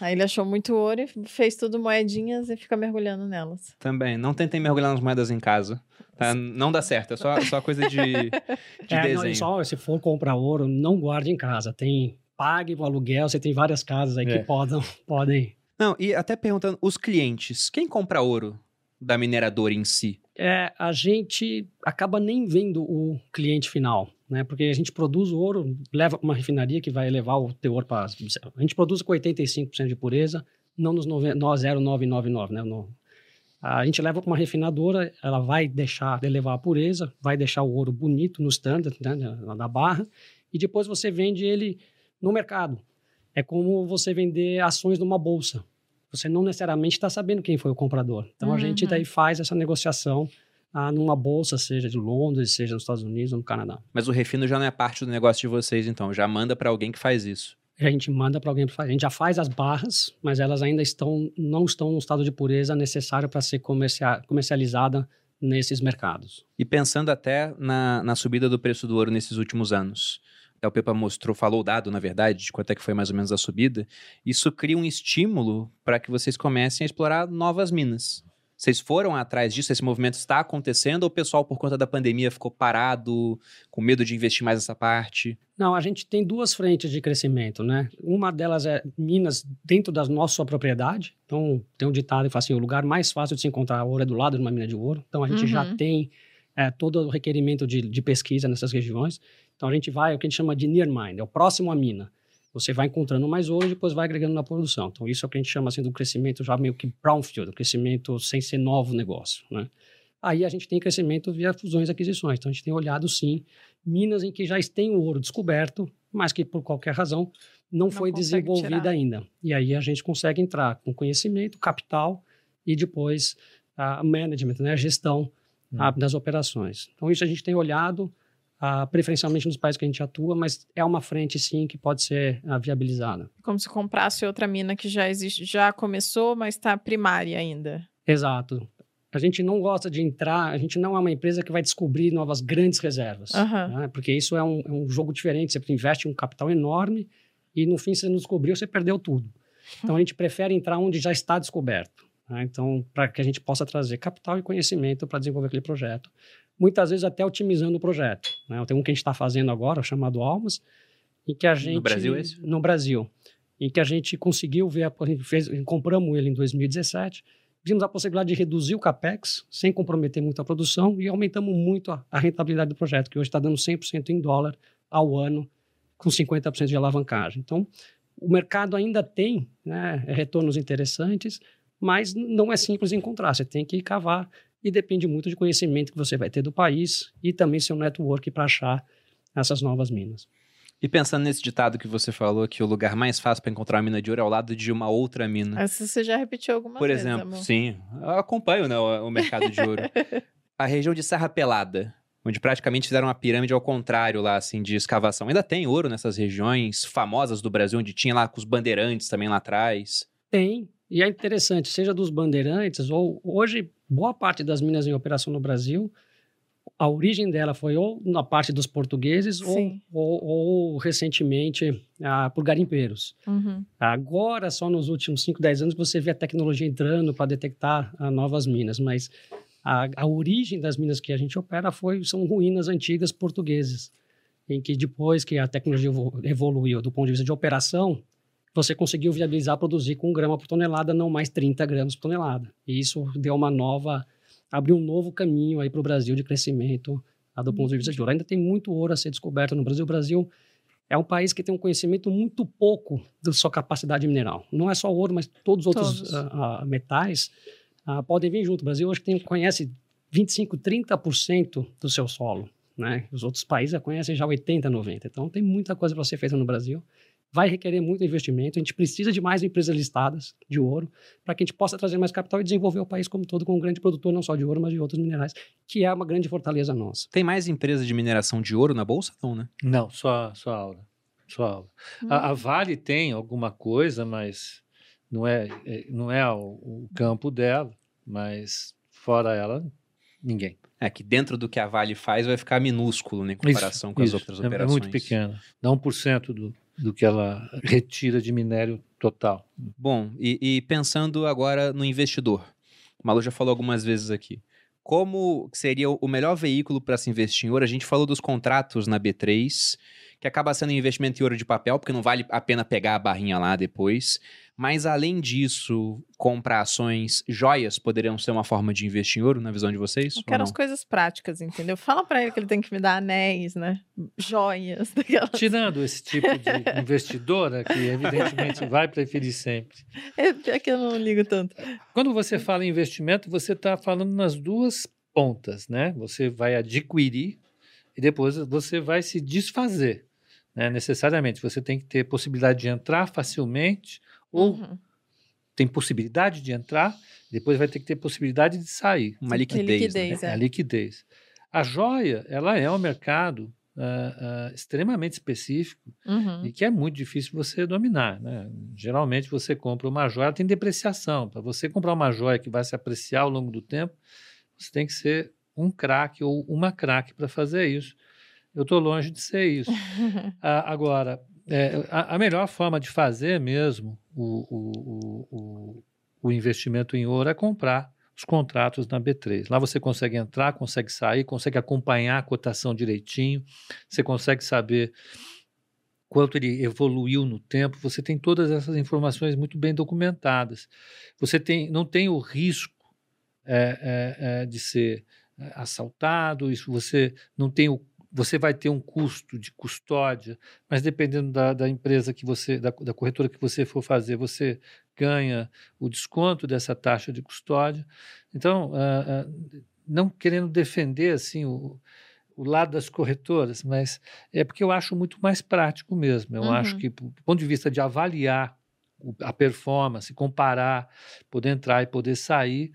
Aí ele achou muito ouro e fez tudo moedinhas e fica mergulhando nelas. Também. Não tentem mergulhar nas moedas em casa. tá? Não dá certo. É só, só coisa de, de É, não, desenho. e só se for comprar ouro, não guarde em casa. Tem pague o aluguel, você tem várias casas aí É. que podem, podem Não, e até perguntando, os clientes, quem compra ouro da mineradora em si? É, a gente acaba nem vendo o cliente final, né? Porque a gente produz o ouro, leva para uma refinaria que vai elevar o teor para... A gente produz com 85% de pureza, não nos nove- no 0,999, né? No- a gente leva para uma refinadora, ela vai deixar, elevar a pureza, vai deixar o ouro bonito no standard, né? na barra, e depois você vende ele no mercado. É como você vender ações numa bolsa. Você não necessariamente está sabendo quem foi o comprador. Então a gente Uhum. daí faz essa negociação ah, numa bolsa, seja de Londres, seja nos Estados Unidos ou no Canadá. Mas o refino já não é parte do negócio de vocês, então. Já manda pra alguém que faz isso. A gente manda para alguém para fazer. A gente já faz as barras, mas elas ainda estão não estão no estado de pureza necessário para ser comercia- comercializada nesses mercados. E pensando até na, na subida do preço do ouro nesses últimos anos. Até o Pepa mostrou, falou o dado, na verdade, de quanto é que foi mais ou menos a subida. Isso cria um estímulo para que vocês comecem a explorar novas minas. Vocês foram atrás disso? Esse movimento está acontecendo? Ou o pessoal, por conta da pandemia, ficou parado, com medo de investir mais nessa parte? Não, a gente tem duas frentes de crescimento, né? Uma delas é minas dentro da nossa propriedade. Então, tem um ditado que fala assim, o lugar mais fácil de se encontrar ouro é do lado de uma mina de ouro. Então, a gente já Uhum. tem é, todo o requerimento de, de pesquisa nessas regiões. Então, a gente vai, o que a gente chama de near mine, é o próximo à mina. Você vai encontrando mais ouro e depois vai agregando na produção. Então, isso é o que a gente chama assim, do crescimento já meio que brownfield, o crescimento sem ser novo negócio, né? Aí a gente tem crescimento via fusões e aquisições. Então, a gente tem olhado, sim, minas em que já tem o ouro descoberto, mas que por qualquer razão não, Não foi desenvolvida tirar. ainda. E aí a gente consegue entrar com conhecimento, capital e depois a management, né, a gestão ah, das operações. Então isso a gente tem olhado ah, preferencialmente nos países que a gente atua, mas é uma frente sim que pode ser ah, viabilizada. Como se comprasse outra mina que já existe, já começou, mas está primária ainda. Exato. A gente não gosta de entrar, a gente não é uma empresa que vai descobrir novas grandes reservas, Aham. né? porque isso é um, é um jogo diferente. Você investe um capital enorme e no fim você não descobriu, você perdeu tudo. Então a gente prefere entrar onde já está descoberto. né? Então, para que a gente possa trazer capital e conhecimento para desenvolver aquele projeto. Muitas vezes até otimizando o projeto. Né? Tem um que a gente está fazendo agora, chamado Almas, em que a gente... Brasil esse? No Brasil. Em que a gente conseguiu ver, a gente fez, compramos ele em 2017, vimos a possibilidade de reduzir o capex sem comprometer muito a produção e aumentamos muito a, a rentabilidade do projeto, que hoje está dando 100% em dólar ao ano, com 50% de alavancagem. Então, o mercado ainda tem né, retornos interessantes, mas não é simples encontrar. Você tem que cavar e depende muito de conhecimento que você vai ter do país e também seu network para achar essas novas minas. E pensando nesse ditado que você falou, que o lugar mais fácil para encontrar uma mina de ouro é ao lado de uma outra mina. Essa você já repetiu algumas Por vezes, exemplo, amor. sim, eu acompanho né, o, o mercado de ouro. a região de Serra Pelada, onde praticamente fizeram uma pirâmide ao contrário lá, assim, de escavação. Ainda tem ouro nessas regiões famosas do Brasil, onde tinha lá com os bandeirantes também lá atrás. Tem, e é interessante, seja dos bandeirantes ou hoje boa parte das minas em operação no Brasil a origem dela foi ou na parte dos portugueses ou, ou, ou recentemente ah, por garimpeiros. Uhum. Agora, só nos últimos 5, 10 anos, você vê a tecnologia entrando para detectar ah, novas minas, mas a, a origem das minas que a gente opera foi, são ruínas antigas portuguesas, em que depois que a tecnologia evo- evoluiu do ponto de vista de operação, você conseguiu viabilizar produzir com um grama por tonelada, não mais 30 gramas por tonelada. E isso deu uma nova, abriu um novo caminho aí para o Brasil de crescimento ah, do ponto de vista de ouro. Ainda tem muito ouro a ser descoberto no Brasil. O Brasil é um país que tem um conhecimento muito pouco da sua capacidade mineral. Não é só ouro, mas todos os outros Todos. ah, ah, metais ah, podem vir junto. O Brasil hoje tem, conhece 25, 30% do seu solo. Né? Os outros países já conhecem já 80, 90. Então tem muita coisa para ser feita no Brasil. Vai requerer muito investimento. A gente precisa de mais empresas listadas de ouro para que a gente possa trazer mais capital e desenvolver o país como todo como um grande produtor não só de ouro, mas de outros minerais, que é uma grande fortaleza nossa. Tem mais empresas de mineração de ouro na bolsa? Não, né? Não, só, só aula. Só aula. A, a Vale tem alguma coisa, mas não é, é- não é o, o campo dela, mas fora ela, ninguém. É que dentro do que a Vale faz vai ficar minúsculo né, em comparação com as Isso, outras é- operações. É muito pequeno. Dá 1% do, do que ela retira de minério total. Bom, e, e pensando agora no investidor. O Malu já falou algumas vezes aqui. Como seria o melhor veículo para se investir em ouro? A gente falou dos contratos na B3, que acaba sendo um investimento em ouro de papel, porque não vale a pena pegar a barrinha lá depois. Mas além disso, comprar ações, joias poderiam ser uma forma de investir em ouro, na visão de vocês? Eu quero as coisas práticas, entendeu? Fala pra ele que ele tem que me dar anéis, né? Joias. daquelas- Tirando esse tipo de investidora, que evidentemente vai preferir sempre. É pior que eu não ligo tanto. Quando você fala em investimento, você está falando nas duas pontas, né? Você vai adquirir e depois você vai se desfazer, né? Necessariamente, você tem que ter possibilidade de entrar facilmente ou Uhum. tem possibilidade de entrar, depois vai ter que ter possibilidade de sair. Uma liquidez. liquidez. né? é. A liquidez. A joia, ela é um mercado ah, ah, extremamente específico Uhum. e que é muito difícil você dominar. Né? Geralmente você compra uma joia, ela tem depreciação. Para você comprar uma joia que vai se apreciar ao longo do tempo, você tem que ser um craque ou uma craque para fazer isso. Eu estou longe de ser isso. Ah, agora, é, a, a melhor forma de fazer mesmo o, o, o, o, investimento em ouro é comprar os contratos na B3. Lá você consegue entrar, consegue sair, consegue acompanhar a cotação direitinho, você consegue saber quanto ele evoluiu no tempo, você tem todas essas informações muito bem documentadas. Você tem, não tem o risco é, é, é, de ser é, assaltado, isso você não tem o você vai ter um custo de custódia, mas dependendo da, da empresa que você, da, da corretora que você for fazer, você ganha o desconto dessa taxa de custódia. Então, ah, ah, não querendo defender assim o, o lado das corretoras, mas é porque eu acho muito mais prático mesmo. Eu Uhum. acho que, do ponto de vista de avaliar a performance, comparar, poder entrar e poder sair,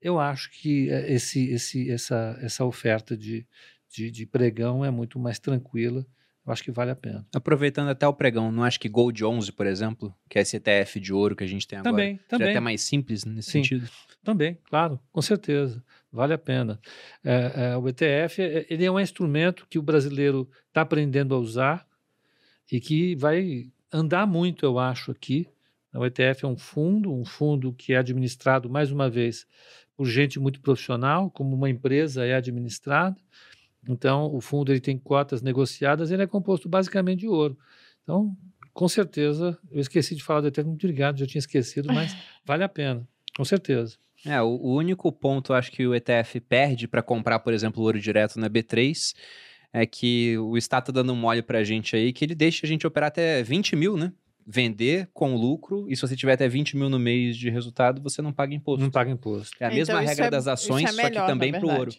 eu acho que eh, esse, esse, essa, essa oferta de, de, de pregão é muito mais tranquila. Eu acho que vale a pena. Aproveitando até o pregão, não acho que Gold 11, por exemplo, que é esse ETF de ouro que a gente tem agora, Também, seria também. até mais simples nesse Sim. sentido? Também, claro, com certeza, vale a pena. É, é, o ETF é- ele é um instrumento que o brasileiro está aprendendo a usar e que vai andar muito, eu acho, aqui. O ETF é um fundo, um fundo que é administrado, mais uma vez, por gente muito profissional, como uma empresa é administrada. Então, o fundo ele tem cotas negociadas, ele é composto basicamente de ouro. Então, com certeza, eu esqueci de falar do ETF, muito obrigado, já tinha esquecido, mas vale a pena, com certeza. É, o, o único ponto, acho que o ETF perde para comprar, por exemplo, o ouro direto na B3 é que o Estado tá dando um mole pra gente aí que ele deixa a gente operar até 20 mil, né? Vender com lucro, e se você tiver até 20 mil no mês de resultado, você não paga imposto. Não paga imposto. É a Então, mesma regra é- das isso ações, é só que melhor, também pro ouro.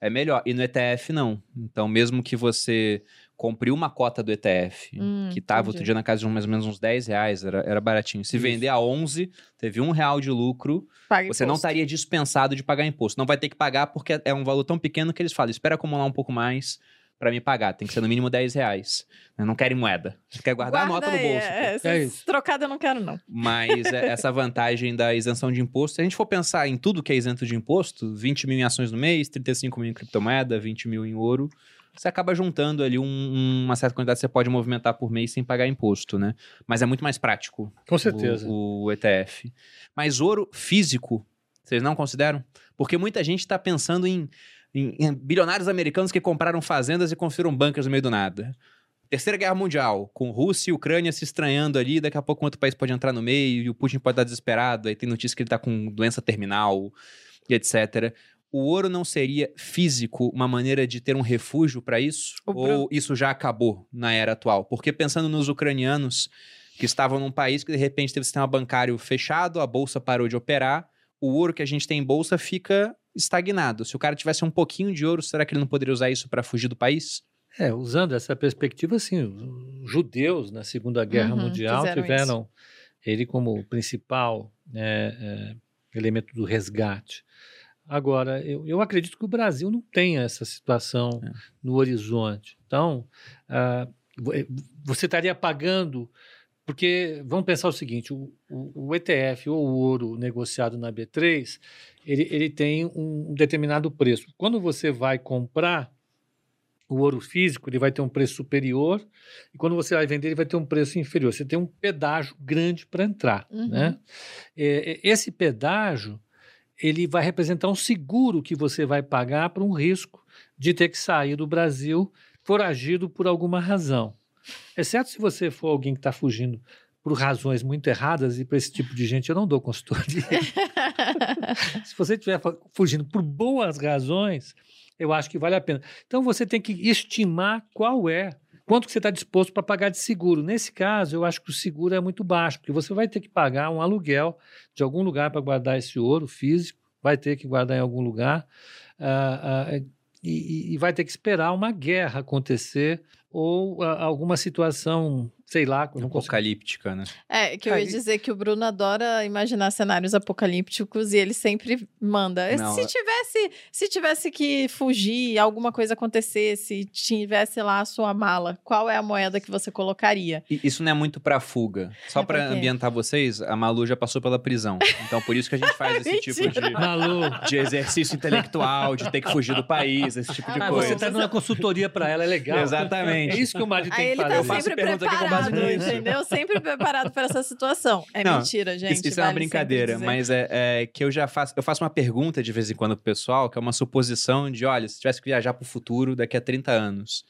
É melhor. E no ETF, não. Então, mesmo que você compre uma cota do ETF, Hum, que tava entendi. outro dia na casa de mais ou menos uns 10 reais, era, era baratinho. Se Isso. vender a 11, teve um real de lucro, Paga você não imposto. estaria dispensado de pagar imposto. Não vai ter que pagar porque é um valor tão pequeno que eles falam, espera acumular um pouco mais, para me pagar. Tem que ser no mínimo 10 reais. Eu não quero em moeda. Você quer guardar a nota no aí, bolso. pô. É, É isso. trocada eu não quero, não. Mas é, essa vantagem da isenção de imposto, se a gente for pensar em tudo que é isento de imposto, 20 mil em ações no mês, 35 mil em criptomoeda, 20 mil em ouro, você acaba juntando ali um- uma certa quantidade que você pode movimentar por mês sem pagar imposto, né? Mas é muito mais prático Com certeza. o, o ETF. Mas ouro físico, vocês não consideram? Porque muita gente está pensando em, em- em bilionários americanos que compraram fazendas e construíram bunkers no meio do nada. Terceira Guerra Mundial, com Rússia e Ucrânia se estranhando ali, daqui a pouco outro país pode entrar no meio e o Putin pode estar desesperado, aí tem notícia que ele está com doença terminal e etc. O ouro não seria físico uma maneira de ter um refúgio para isso? O Bruno- Ou isso já acabou na era atual? Porque pensando nos ucranianos que estavam num país que de repente teve o sistema bancário fechado, a bolsa parou de operar, o ouro que a gente tem em bolsa fica estagnado. Se o cara tivesse um pouquinho de ouro, será que ele não poderia usar isso para fugir do país? É, usando essa perspectiva, assim, os judeus na Segunda Guerra Uhum, Mundial tiveram ele como principal né, é, elemento do resgate. Agora, eu, eu acredito que o Brasil não tenha essa situação É. no horizonte. Então, ah, eh, você estaria pagando. Porque vamos pensar o seguinte: o, o- o ETF ou o ouro negociado na B3 ele, ele tem um determinado preço. Quando você vai comprar o ouro físico, ele vai ter um preço superior, e quando você vai vender, ele vai ter um preço inferior. Você tem um pedágio grande para entrar. Uhum. Né? É, é, esse pedágio ele vai representar um seguro que você vai pagar para um risco de ter que sair do Brasil foragido por alguma razão. Exceto se você for alguém que está fugindo por razões muito erradas, e para esse tipo de gente eu não dou consultoria. se você estiver fugindo por boas razões, eu acho que vale a pena. Então você tem que estimar qual é, quanto que você está disposto para pagar de seguro. Nesse caso, eu acho que o seguro é muito baixo, porque você vai ter que pagar um aluguel de algum lugar para guardar esse ouro físico, vai ter que guardar em algum lugar, ah, e, e- e vai ter que esperar uma guerra acontecer ou ah, alguma situação, sei lá, Apocalíptica, né? É, que eu ia Aí- dizer que o Bruno adora imaginar cenários apocalípticos e ele sempre manda. Não, se é- tivesse, se tivesse que fugir, alguma coisa acontecesse, tivesse lá a sua mala, qual é a moeda que você colocaria? E Isso não é muito pra fuga. Só É pra por quê? ambientar vocês, a Malu já passou pela prisão. Então por isso que a gente faz esse tipo de, Malu, de exercício intelectual, de ter que fugir do país, esse tipo de Ah, coisa. você está dando uma consultoria para ela, é legal. Exatamente. É isso que o marido tem Aí que ele fazer. tá Eu sempre preparado, entendeu? Sempre preparado para essa situação. É Não, mentira, gente. Isso, isso é uma vale brincadeira, mas é, é que eu já faço, eu faço uma pergunta de vez em quando pro pessoal, que é uma suposição de, olha, se tivesse que viajar pro futuro daqui a 30 anos,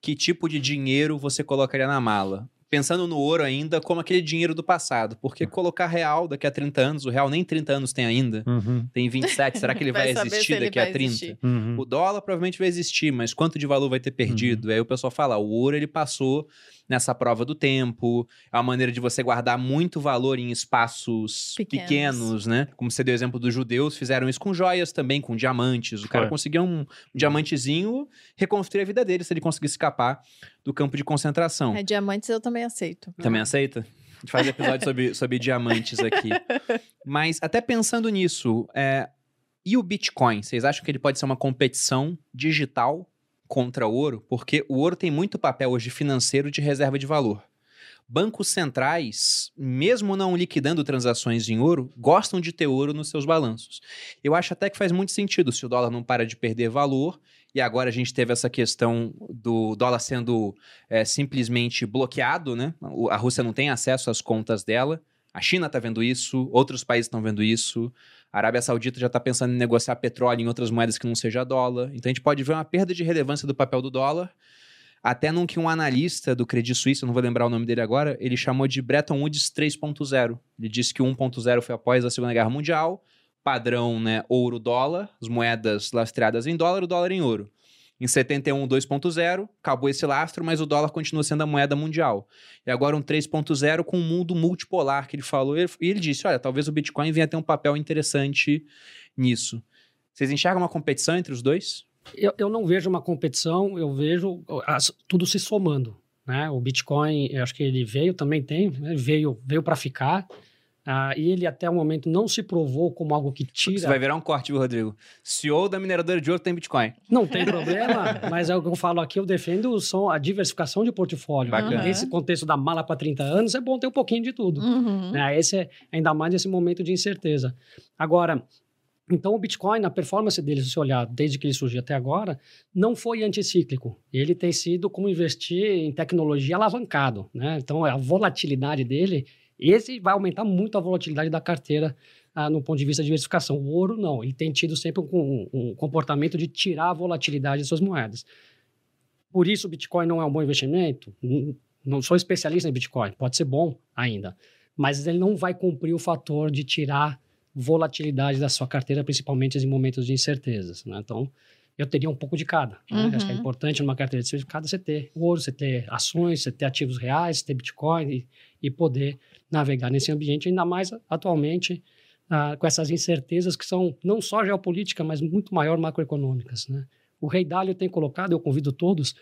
que tipo de dinheiro você colocaria na mala? Pensando no ouro ainda como aquele dinheiro do passado, porque colocar real daqui a 30 anos, o real nem 30 anos tem ainda, Uhum, tem 27, será que ele vai, Vai existir ele daqui a vai 30? existir. uhum. O dólar provavelmente vai existir, mas quanto de valor vai ter perdido? Aí o pessoal fala, o ouro ele passou nessa prova do tempo, é uma maneira de você guardar muito valor em espaços Pequenos. pequenos, né? Como você deu o exemplo dos judeus, fizeram isso com joias também, com diamantes. O cara Foi. conseguia um, um diamantezinho, reconstruir a vida dele se ele conseguisse escapar do campo de concentração. É, diamantes eu também aceito. Também aceita? A gente faz episódio sobre, sobre diamantes aqui. Mas até pensando nisso, é, e o Bitcoin? Vocês acham que ele pode ser uma competição digital contra ouro? Porque o ouro tem muito papel hoje financeiro de reserva de valor. Bancos centrais, mesmo não liquidando transações em ouro, gostam de ter ouro nos seus balanços. Eu acho até que faz muito sentido se o dólar não para de perder valor. E agora a gente teve essa questão do dólar sendo é, simplesmente bloqueado, né? A Rússia não tem acesso às contas dela. A China está vendo isso, outros países estão vendo isso. A Arábia Saudita já está pensando em negociar petróleo em outras moedas que não seja dólar. Então a gente pode ver uma perda de relevância do papel do dólar. Até num que um analista do Credit Suisse, não vou lembrar o nome dele agora, ele chamou de Bretton Woods 3.0. Ele disse que o 1.0 foi após a Segunda Guerra Mundial, padrão né, ouro-dólar, as moedas lastreadas em dólar, o dólar em ouro. Em 71, 2.0, acabou esse lastro, mas o dólar continua sendo a moeda mundial. E agora um 3.0 com um mundo multipolar que ele falou. E ele disse: olha, talvez o Bitcoin venha ter um papel interessante nisso. Vocês enxergam uma competição entre os dois? Eu, eu não vejo uma competição, eu vejo as- tudo se somando. Né? O Bitcoin, eu acho que ele veio, também tem, né? veio, veio para ficar. Ah, e ele até o momento não se provou como algo que tira. Você vai virar um corte, viu, Rodrigo? CEO da mineradora de ouro tem Bitcoin. Não tem problema, mas é o que eu falo aqui, eu defendo são a diversificação de portfólio. Bacana. Nesse contexto da mala para 30 anos, é bom ter um pouquinho de tudo. Uhum. Né? Esse é ainda mais nesse momento de incerteza. Agora, então o Bitcoin, na performance dele, se você olhar desde que ele surgiu até agora, não foi anticíclico. Ele tem sido como investir em tecnologia alavancado. Né? Então a volatilidade dele, esse vai aumentar muito a volatilidade da carteira ah, no ponto de vista de diversificação. O ouro, não. Ele tem tido sempre um, um- comportamento de tirar a volatilidade de suas moedas. Por isso o Bitcoin não é um bom investimento? Não sou especialista em Bitcoin, pode ser bom ainda. Mas ele não vai cumprir o fator de tirar volatilidade da sua carteira, principalmente em momentos de incertezas. Né? Então, eu teria um pouco de cada. né? Uhum. Acho que é importante numa carteira diversificada você ter ouro, você ter ações, você ter ativos reais, você ter Bitcoin e, e poder navegar nesse ambiente, ainda mais atualmente ah, com essas incertezas que são não só geopolítica, mas muito maior macroeconômicas. Né? O Rei Dalio tem colocado, eu convido todos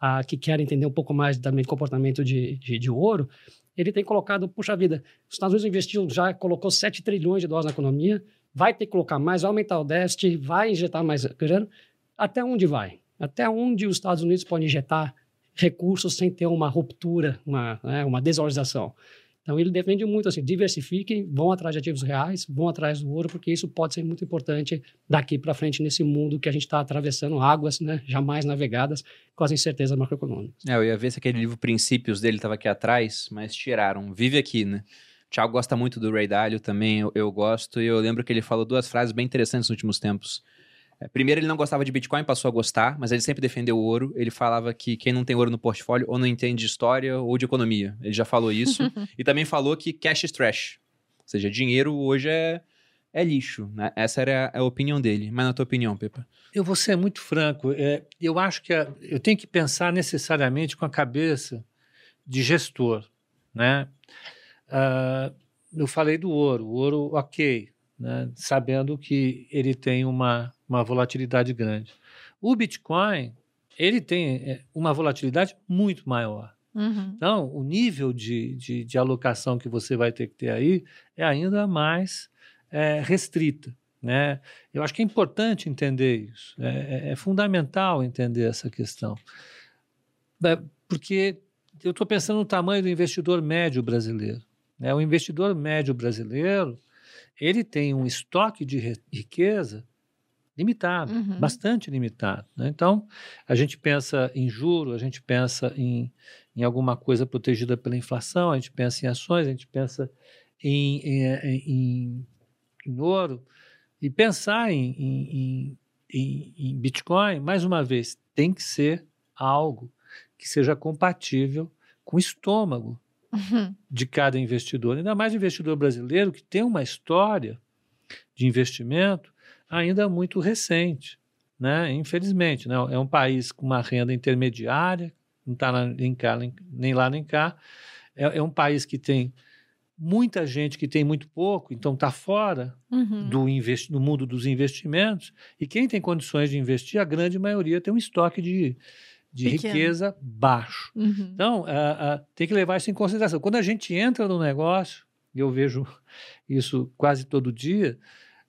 ah, que querem entender um pouco mais também do comportamento de, de, de ouro, ele tem colocado, puxa vida, os Estados Unidos investiu, já colocou 7 trilhões de dólares na economia, vai ter que colocar mais, vai aumentar o déficit, vai injetar mais grana. Até onde vai? Até onde os Estados Unidos podem injetar recursos sem ter uma ruptura, uma, né, uma desvalorização? Então, ele defende muito assim, diversifiquem, vão atrás de ativos reais, vão atrás do ouro, porque isso pode ser muito importante daqui para frente nesse mundo que a gente está atravessando, águas né, jamais navegadas com as incertezas macroeconômicas. É, eu ia ver se aquele livro Princípios dele estava aqui atrás, mas tiraram. Vive aqui, né? O Thiago gosta muito do Ray Dalio também, eu, eu gosto, e eu lembro que ele falou duas frases bem interessantes nos últimos tempos. É, primeiro, ele não gostava de Bitcoin, passou a gostar, mas ele sempre defendeu o ouro. Ele falava que quem não tem ouro no portfólio ou não entende de história ou de economia. Ele já falou isso. e também falou que cash is trash. Ou seja, dinheiro hoje é, é lixo. Né? Essa era a opinião dele. Mas na tua opinião, Pepa? Eu vou ser muito franco. é, eu acho que a- eu tenho que pensar necessariamente com a cabeça de gestor, né? Ah, eu falei do ouro. O ouro, ok, né? sabendo que ele tem uma, uma volatilidade grande. O Bitcoin, ele tem é, uma volatilidade muito maior. Uhum. Então, o nível de, de, de alocação que você vai ter que ter aí é ainda mais é, restrita. Né? Eu acho que é importante entender isso. É, é- é fundamental entender essa questão. É, Porque eu estou pensando no tamanho do investidor médio brasileiro. Né? O investidor médio brasileiro ele tem um estoque de ri- riqueza limitado, Uhum. bastante limitado. né? Então, a gente pensa em juro, a gente pensa em, em alguma coisa protegida pela inflação, a gente pensa em ações, a gente pensa em, em, em- em ouro. E pensar em, em- Bitcoin, mais uma vez, tem que ser algo que seja compatível com o estômago Uhum. de cada investidor, ainda mais investidor brasileiro que tem uma história de investimento ainda muito recente, né? Infelizmente, né? É um país com uma renda intermediária, não está nem, cá, nem, lá nem cá. É, é um país que tem muita gente que tem muito pouco, então está fora Uhum. do, do mundo dos investimentos. E quem tem condições de investir, a grande maioria tem um estoque de, de Pequeno. riqueza baixo. Uhum. Então, ah, ah, tem que levar isso em consideração. Quando a gente entra no negócio, e eu vejo isso quase todo dia,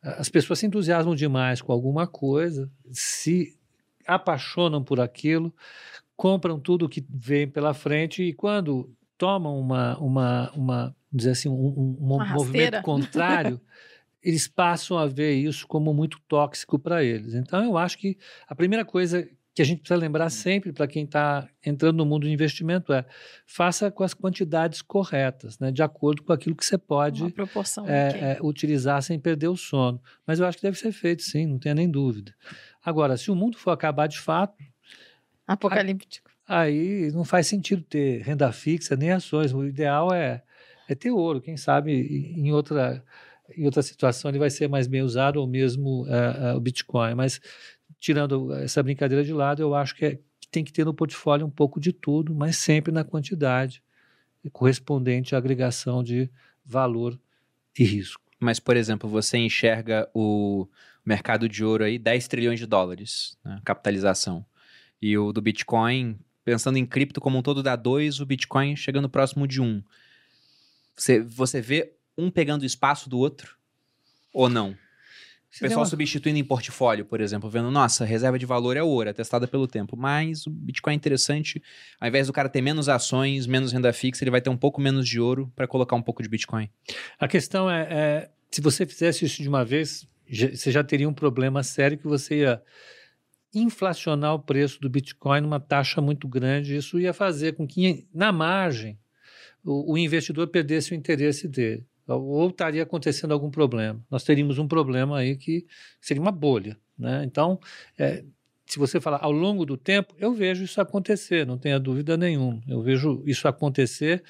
as pessoas se entusiasmam demais com alguma coisa, se apaixonam por aquilo, compram tudo que vem pela frente e quando tomam uma, uma, uma dizer assim, um, um- um movimento contrário, eles passam a ver isso como muito tóxico para eles. Então, eu acho que a primeira coisa que a gente precisa lembrar sempre para quem está entrando no mundo do investimento é faça com as quantidades corretas, né, de acordo com aquilo que você pode é, é, utilizar sem perder o sono. Mas eu acho que deve ser feito, sim, não tenha nem dúvida. Agora, se o mundo for acabar de fato, Apocalíptico. aí não faz sentido ter renda fixa nem ações. O ideal é, é ter ouro. Quem sabe em outra, em outra situação ele vai ser mais bem usado ou mesmo é, é, o Bitcoin. Mas tirando essa brincadeira de lado, eu acho que, é- que tem que ter no portfólio um pouco de tudo, mas sempre na quantidade correspondente à agregação de valor e risco. Mas, por exemplo, você enxerga o mercado de ouro aí 10 trilhões de dólares, né, capitalização. E o do Bitcoin, pensando em cripto como um todo, dá 2, o Bitcoin chegando próximo de 1. Um. Você, você vê um pegando espaço do outro? Ou não? O pessoal uma- substituindo em portfólio, por exemplo, vendo, nossa, reserva de valor é ouro, é testada pelo tempo, mas o Bitcoin é interessante, ao invés do cara ter menos ações, menos renda fixa, ele vai ter um pouco menos de ouro para colocar um pouco de Bitcoin. A questão é, é, se você fizesse isso de uma vez, você já teria um problema sério que você ia inflacionar o preço do Bitcoin numa taxa muito grande. Isso ia fazer com que, na margem, o, o investidor perdesse o interesse dele. Ou estaria acontecendo algum problema. Nós teríamos um problema aí que seria uma bolha. Né? Então, é, se você falar ao longo do tempo, eu vejo isso acontecer, não tenha dúvida nenhuma. Eu vejo isso acontecer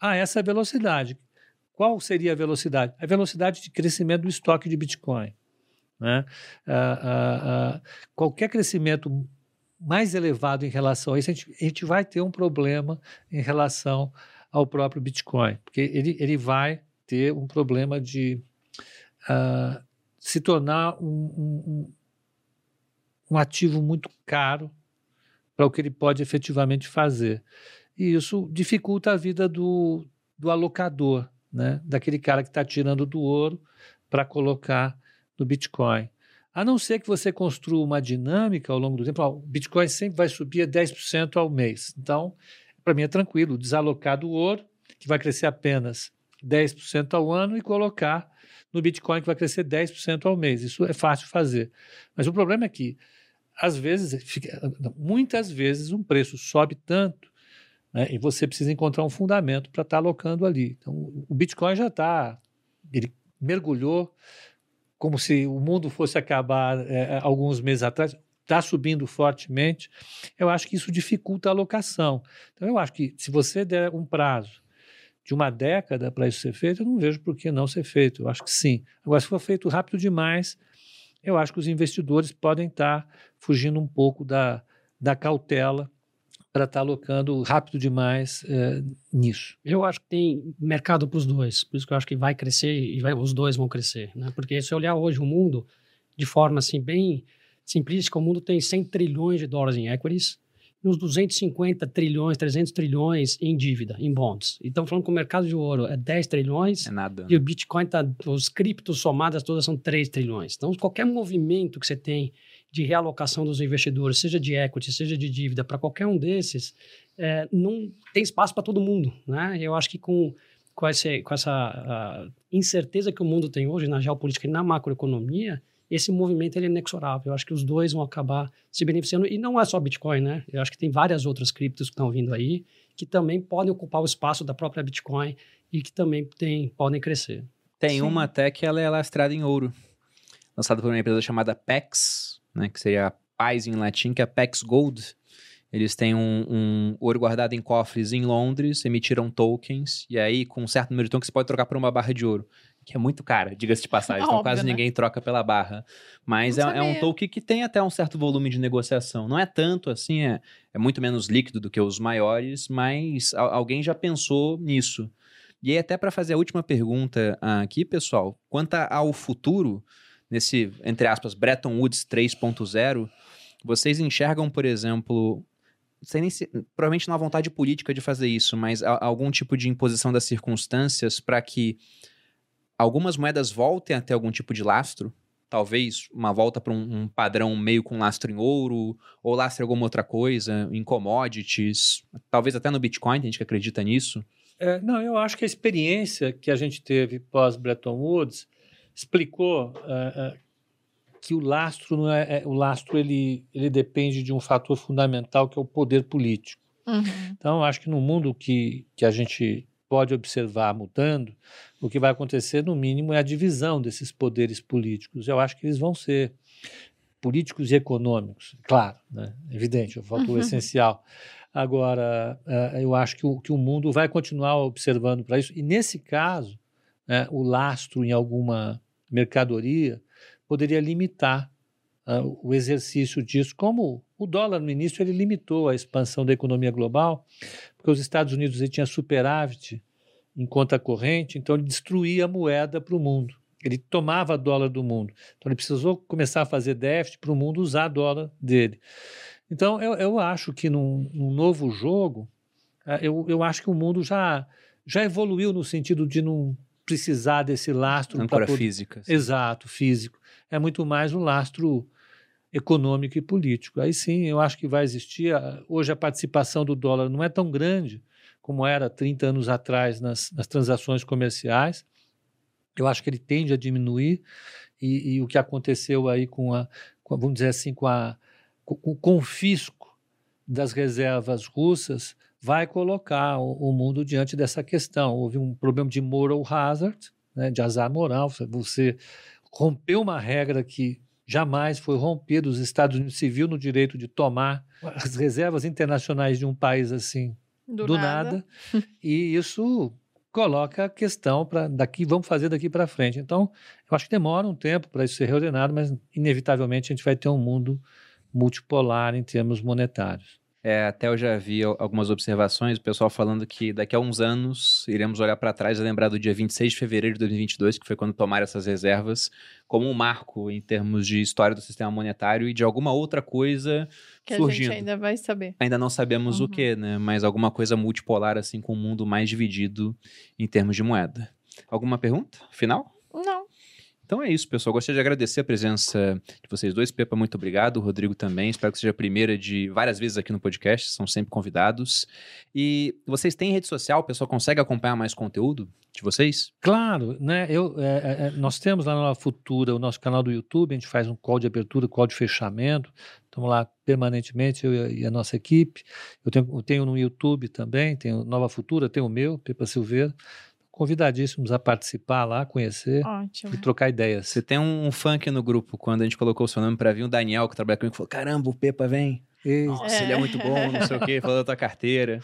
a essa velocidade. Qual seria a velocidade? A velocidade de crescimento do estoque de Bitcoin. Né? Ah, ah, ah, qualquer crescimento mais elevado em relação a isso, a gente, a gente vai ter um problema em relação ao próprio Bitcoin, porque ele, ele vai ter um problema de ah, se tornar um, um, um- ativo muito caro para o que ele pode efetivamente fazer. E isso dificulta a vida do, do alocador, né? daquele cara que está tirando do ouro para colocar no Bitcoin. A não ser que você construa uma dinâmica ao longo do tempo, o Bitcoin sempre vai subir a 10% ao mês. Então, para mim é tranquilo, desalocar do ouro, que vai crescer apenas 10% ao ano, e colocar no Bitcoin, que vai crescer 10% ao mês. Isso é fácil fazer. Mas o problema é que, às vezes, muitas vezes, um preço sobe tanto né, e você precisa encontrar um fundamento para estar alocando ali. Então, o Bitcoin já está, ele mergulhou como se o mundo fosse acabar é, alguns meses atrás, está subindo fortemente. Eu acho que isso dificulta a alocação. Então, eu acho que se você der um prazo de uma década para isso ser feito, eu não vejo por que não ser feito. Eu acho que sim. Agora, se for feito rápido demais, eu acho que os investidores podem estar fugindo um pouco da, da cautela para estar alocando rápido demais é, nisso. Eu acho que tem mercado para os dois. Por isso que eu acho que vai crescer e vai- os dois vão crescer. Né? Porque se olhar hoje o mundo de forma assim bem simplística, o mundo tem 100 trilhões de dólares em equities uns 250 trilhões, 300 trilhões em dívida, em bonds. Então, falando que o mercado de ouro é 10 trilhões É nada. e o Bitcoin, tá, os criptos somadas todas são 3 trilhões. Então, qualquer movimento que você tem de realocação dos investidores, seja de equity, seja de dívida, para qualquer um desses, é, não tem espaço para todo mundo. Né? Eu acho que com, com, esse, com essa ah, incerteza que o mundo tem hoje na geopolítica e na macroeconomia, esse movimento ele é inexorável. Eu acho que os dois vão acabar se beneficiando. E não é só Bitcoin, né? Eu acho que tem várias outras criptos que estão vindo aí que também podem ocupar o espaço da própria Bitcoin e que também tem, podem crescer. Tem Sim. uma até que ela é lastrada em ouro, lançada por uma empresa chamada PEX, né, que seria paz em latim, que é PEX Gold. Eles têm um, um ouro guardado em cofres em Londres, emitiram tokens, e aí, com um certo número de tokens, você pode trocar por uma barra de ouro, que é muito cara, diga-se de passagem. então, Óbvio, quase né? ninguém troca pela barra. Mas é, é um sabia. token que tem até um certo volume de negociação. Não é tanto assim, é, é muito menos líquido do que os maiores, mas al- alguém já pensou nisso. E aí, até para fazer a última pergunta aqui, pessoal, quanto ao futuro, nesse, entre aspas, Bretton Woods 3.0, vocês enxergam, por exemplo, nem se, provavelmente não há vontade política de fazer isso, mas algum tipo de imposição das circunstâncias para que algumas moedas voltem a ter algum tipo de lastro? Talvez uma volta para um, um padrão meio com lastro em ouro, ou lastro em alguma outra coisa, em commodities, talvez até no Bitcoin, tem gente que acredita nisso. É, não, eu acho que a experiência que a gente teve pós Bretton Woods explicou é, é, que o lastro não é, é- o lastro ele, ele depende de um fator fundamental que é o poder político. Uhum. Então, eu acho que no mundo que, que a gente pode observar mudando, o que vai acontecer, no mínimo, é a divisão desses poderes políticos. Eu acho que eles vão ser políticos e econômicos, claro, né? evidente, é o fator Uhum. essencial. Agora, eh, eu acho que o, que o mundo vai continuar observando para isso, e nesse caso, né, o lastro em alguma mercadoria poderia limitar ah, o exercício disso, como o dólar no início ele limitou a expansão da economia global, porque os Estados Unidos ele tinha superávit em conta corrente, então ele destruía a moeda para o mundo. Ele tomava dólar do mundo. Então ele precisou começar a fazer déficit para o mundo usar dólar dele. Então eu, eu acho que num, num novo jogo, eh, eu, eu acho que o mundo já, já evoluiu no sentido de não, precisar desse lastro para Âncora poder... física. Exato, físico. É muito mais o lastro econômico e político. Aí sim, eu acho que vai existir. a- Hoje a participação do dólar não é tão grande como era 30 anos atrás nas, nas transações comerciais. Eu acho que ele tende a diminuir e, e o que aconteceu aí com a, com vamos dizer assim, com, a, com o confisco das reservas russas vai colocar o, o mundo diante dessa questão. Houve um problema de moral hazard, né, de azar moral. Você rompeu uma regra que jamais foi rompida. Os Estados Unidos se viu no direito de tomar as reservas internacionais de um país assim Do, do, nada. nada. e isso coloca a questão para daqui vamos fazer daqui para frente. Então, eu acho que demora um tempo para isso ser reordenado, mas inevitavelmente a gente vai ter um mundo multipolar em termos monetários. É, até eu já vi al- algumas observações, o pessoal falando que daqui a uns anos iremos olhar para trás e lembrar do dia 26 de fevereiro de 2022, que foi quando tomaram essas reservas, como um marco em termos de história do sistema monetário e de alguma outra coisa Que surgindo. a gente ainda vai saber. Ainda não sabemos o Uhum. que, né? Mas alguma coisa multipolar, assim, com o mundo mais dividido em termos de moeda. Alguma pergunta final? Então é isso, pessoal. Gostaria de agradecer a presença de vocês dois. Pepa, muito obrigado. Rodrigo também. Espero que seja a primeira de várias vezes aqui no podcast. São sempre convidados. E vocês têm rede social? O pessoal consegue acompanhar mais conteúdo de vocês? Claro, né? Eu, é, é, é, nós temos lá na Futura o nosso canal do YouTube, a gente faz um call de abertura, call de fechamento. Estamos lá permanentemente, eu a, e a nossa equipe. Eu tenho, eu tenho no YouTube também, tenho Nova Futura, tenho o meu, Pepa Silveira. Convidadíssimos a participar lá, conhecer Ótimo. e trocar ideias. Você tem um fã aqui no grupo, quando a gente colocou o seu nome para vir, o Daniel, que trabalha comigo, falou: caramba, o Pepa vem. E- Nossa, É. ele é muito bom, não sei o quê, falou da tua carteira.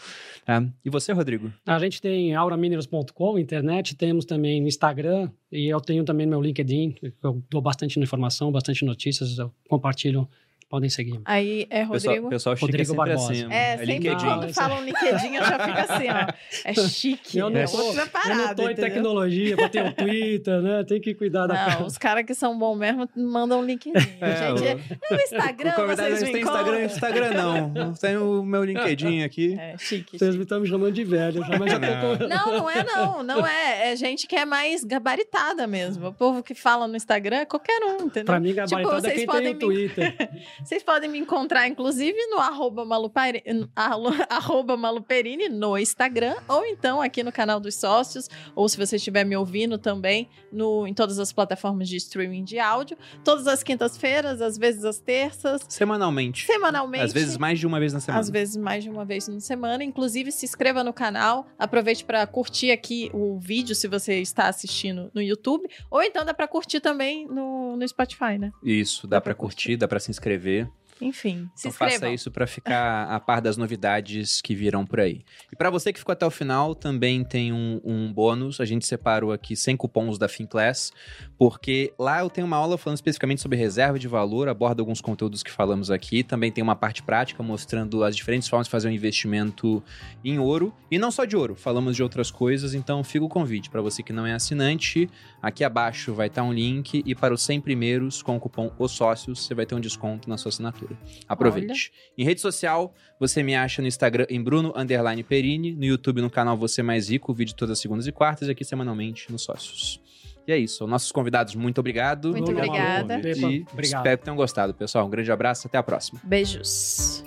Tá? E você, Rodrigo? A gente tem auraminerals.com, internet, temos também no Instagram e eu tenho também no meu LinkedIn, eu dou bastante informação, bastante notícias, eu compartilho, podem seguir. Aí é Pessoal, Rodrigo. pessoal chique Rodrigo é sempre Barbosa. assim. É, sempre LinkedIn. quando Não, falam LinkedIn, eu já fico assim, ó. É chique. Eu não é tô- outra parada, eu não tô em tecnologia para ter o Twitter, né? Tem que cuidar da Não, os caras que são bons mesmo mandam LinkedIn. É, gente, o- no Instagram o convidado vocês tem me Instagram, encontram. Instagram não. Não tem o meu LinkedIn aqui. É, chique, Vocês chique. estão me chamando de velho já, mas já tô com... Não, não é não, não é. É gente que é mais gabaritada mesmo. O povo que fala no Instagram é qualquer um, entendeu? Pra mim, gabaritada é vocês quem tem o me- Twitter. Vocês podem me encontrar, inclusive, no arroba, Malupari- arro- arroba Maluperini no Instagram, ou então aqui no canal dos sócios, ou se você estiver me ouvindo também no, em todas as plataformas de streaming de áudio. Todas as quintas-feiras, às vezes às terças, Semanalmente. semanalmente. Às vezes mais de uma vez na semana. Às vezes mais de uma vez na semana. Inclusive, se inscreva no canal. Aproveite para curtir aqui o vídeo se você está assistindo no YouTube. Ou então dá para curtir também no, no Spotify, né? Isso, dá, Dá pra pra curtir, dá pra se inscrever. ver Enfim, se Então faça isso pra ficar a par das novidades que virão por aí. E pra você que ficou até o final, também tem um, um bônus. A gente separou aqui 100 cupons da FinClass, porque lá eu tenho uma aula falando especificamente sobre reserva de valor, aborda alguns conteúdos que falamos aqui. Também tem uma parte prática mostrando as diferentes formas de fazer um investimento em ouro. E não só de ouro, falamos de outras coisas. Então fica o convite para você que não é assinante. Aqui abaixo vai estar um link e para os 100 primeiros com o cupom Os Sócios você vai ter um desconto na sua assinatura. Aproveite. Em rede social, você me acha no Instagram em Bruno Underline Perini, no YouTube no canal Você Mais Rico, vídeo todas as segundas e quartas e aqui semanalmente nos Sócios. E é isso. Nossos convidados, muito obrigado. Muito obrigada. E Obrigado. espero que tenham gostado, pessoal. Um grande abraço, até a próxima. Beijos.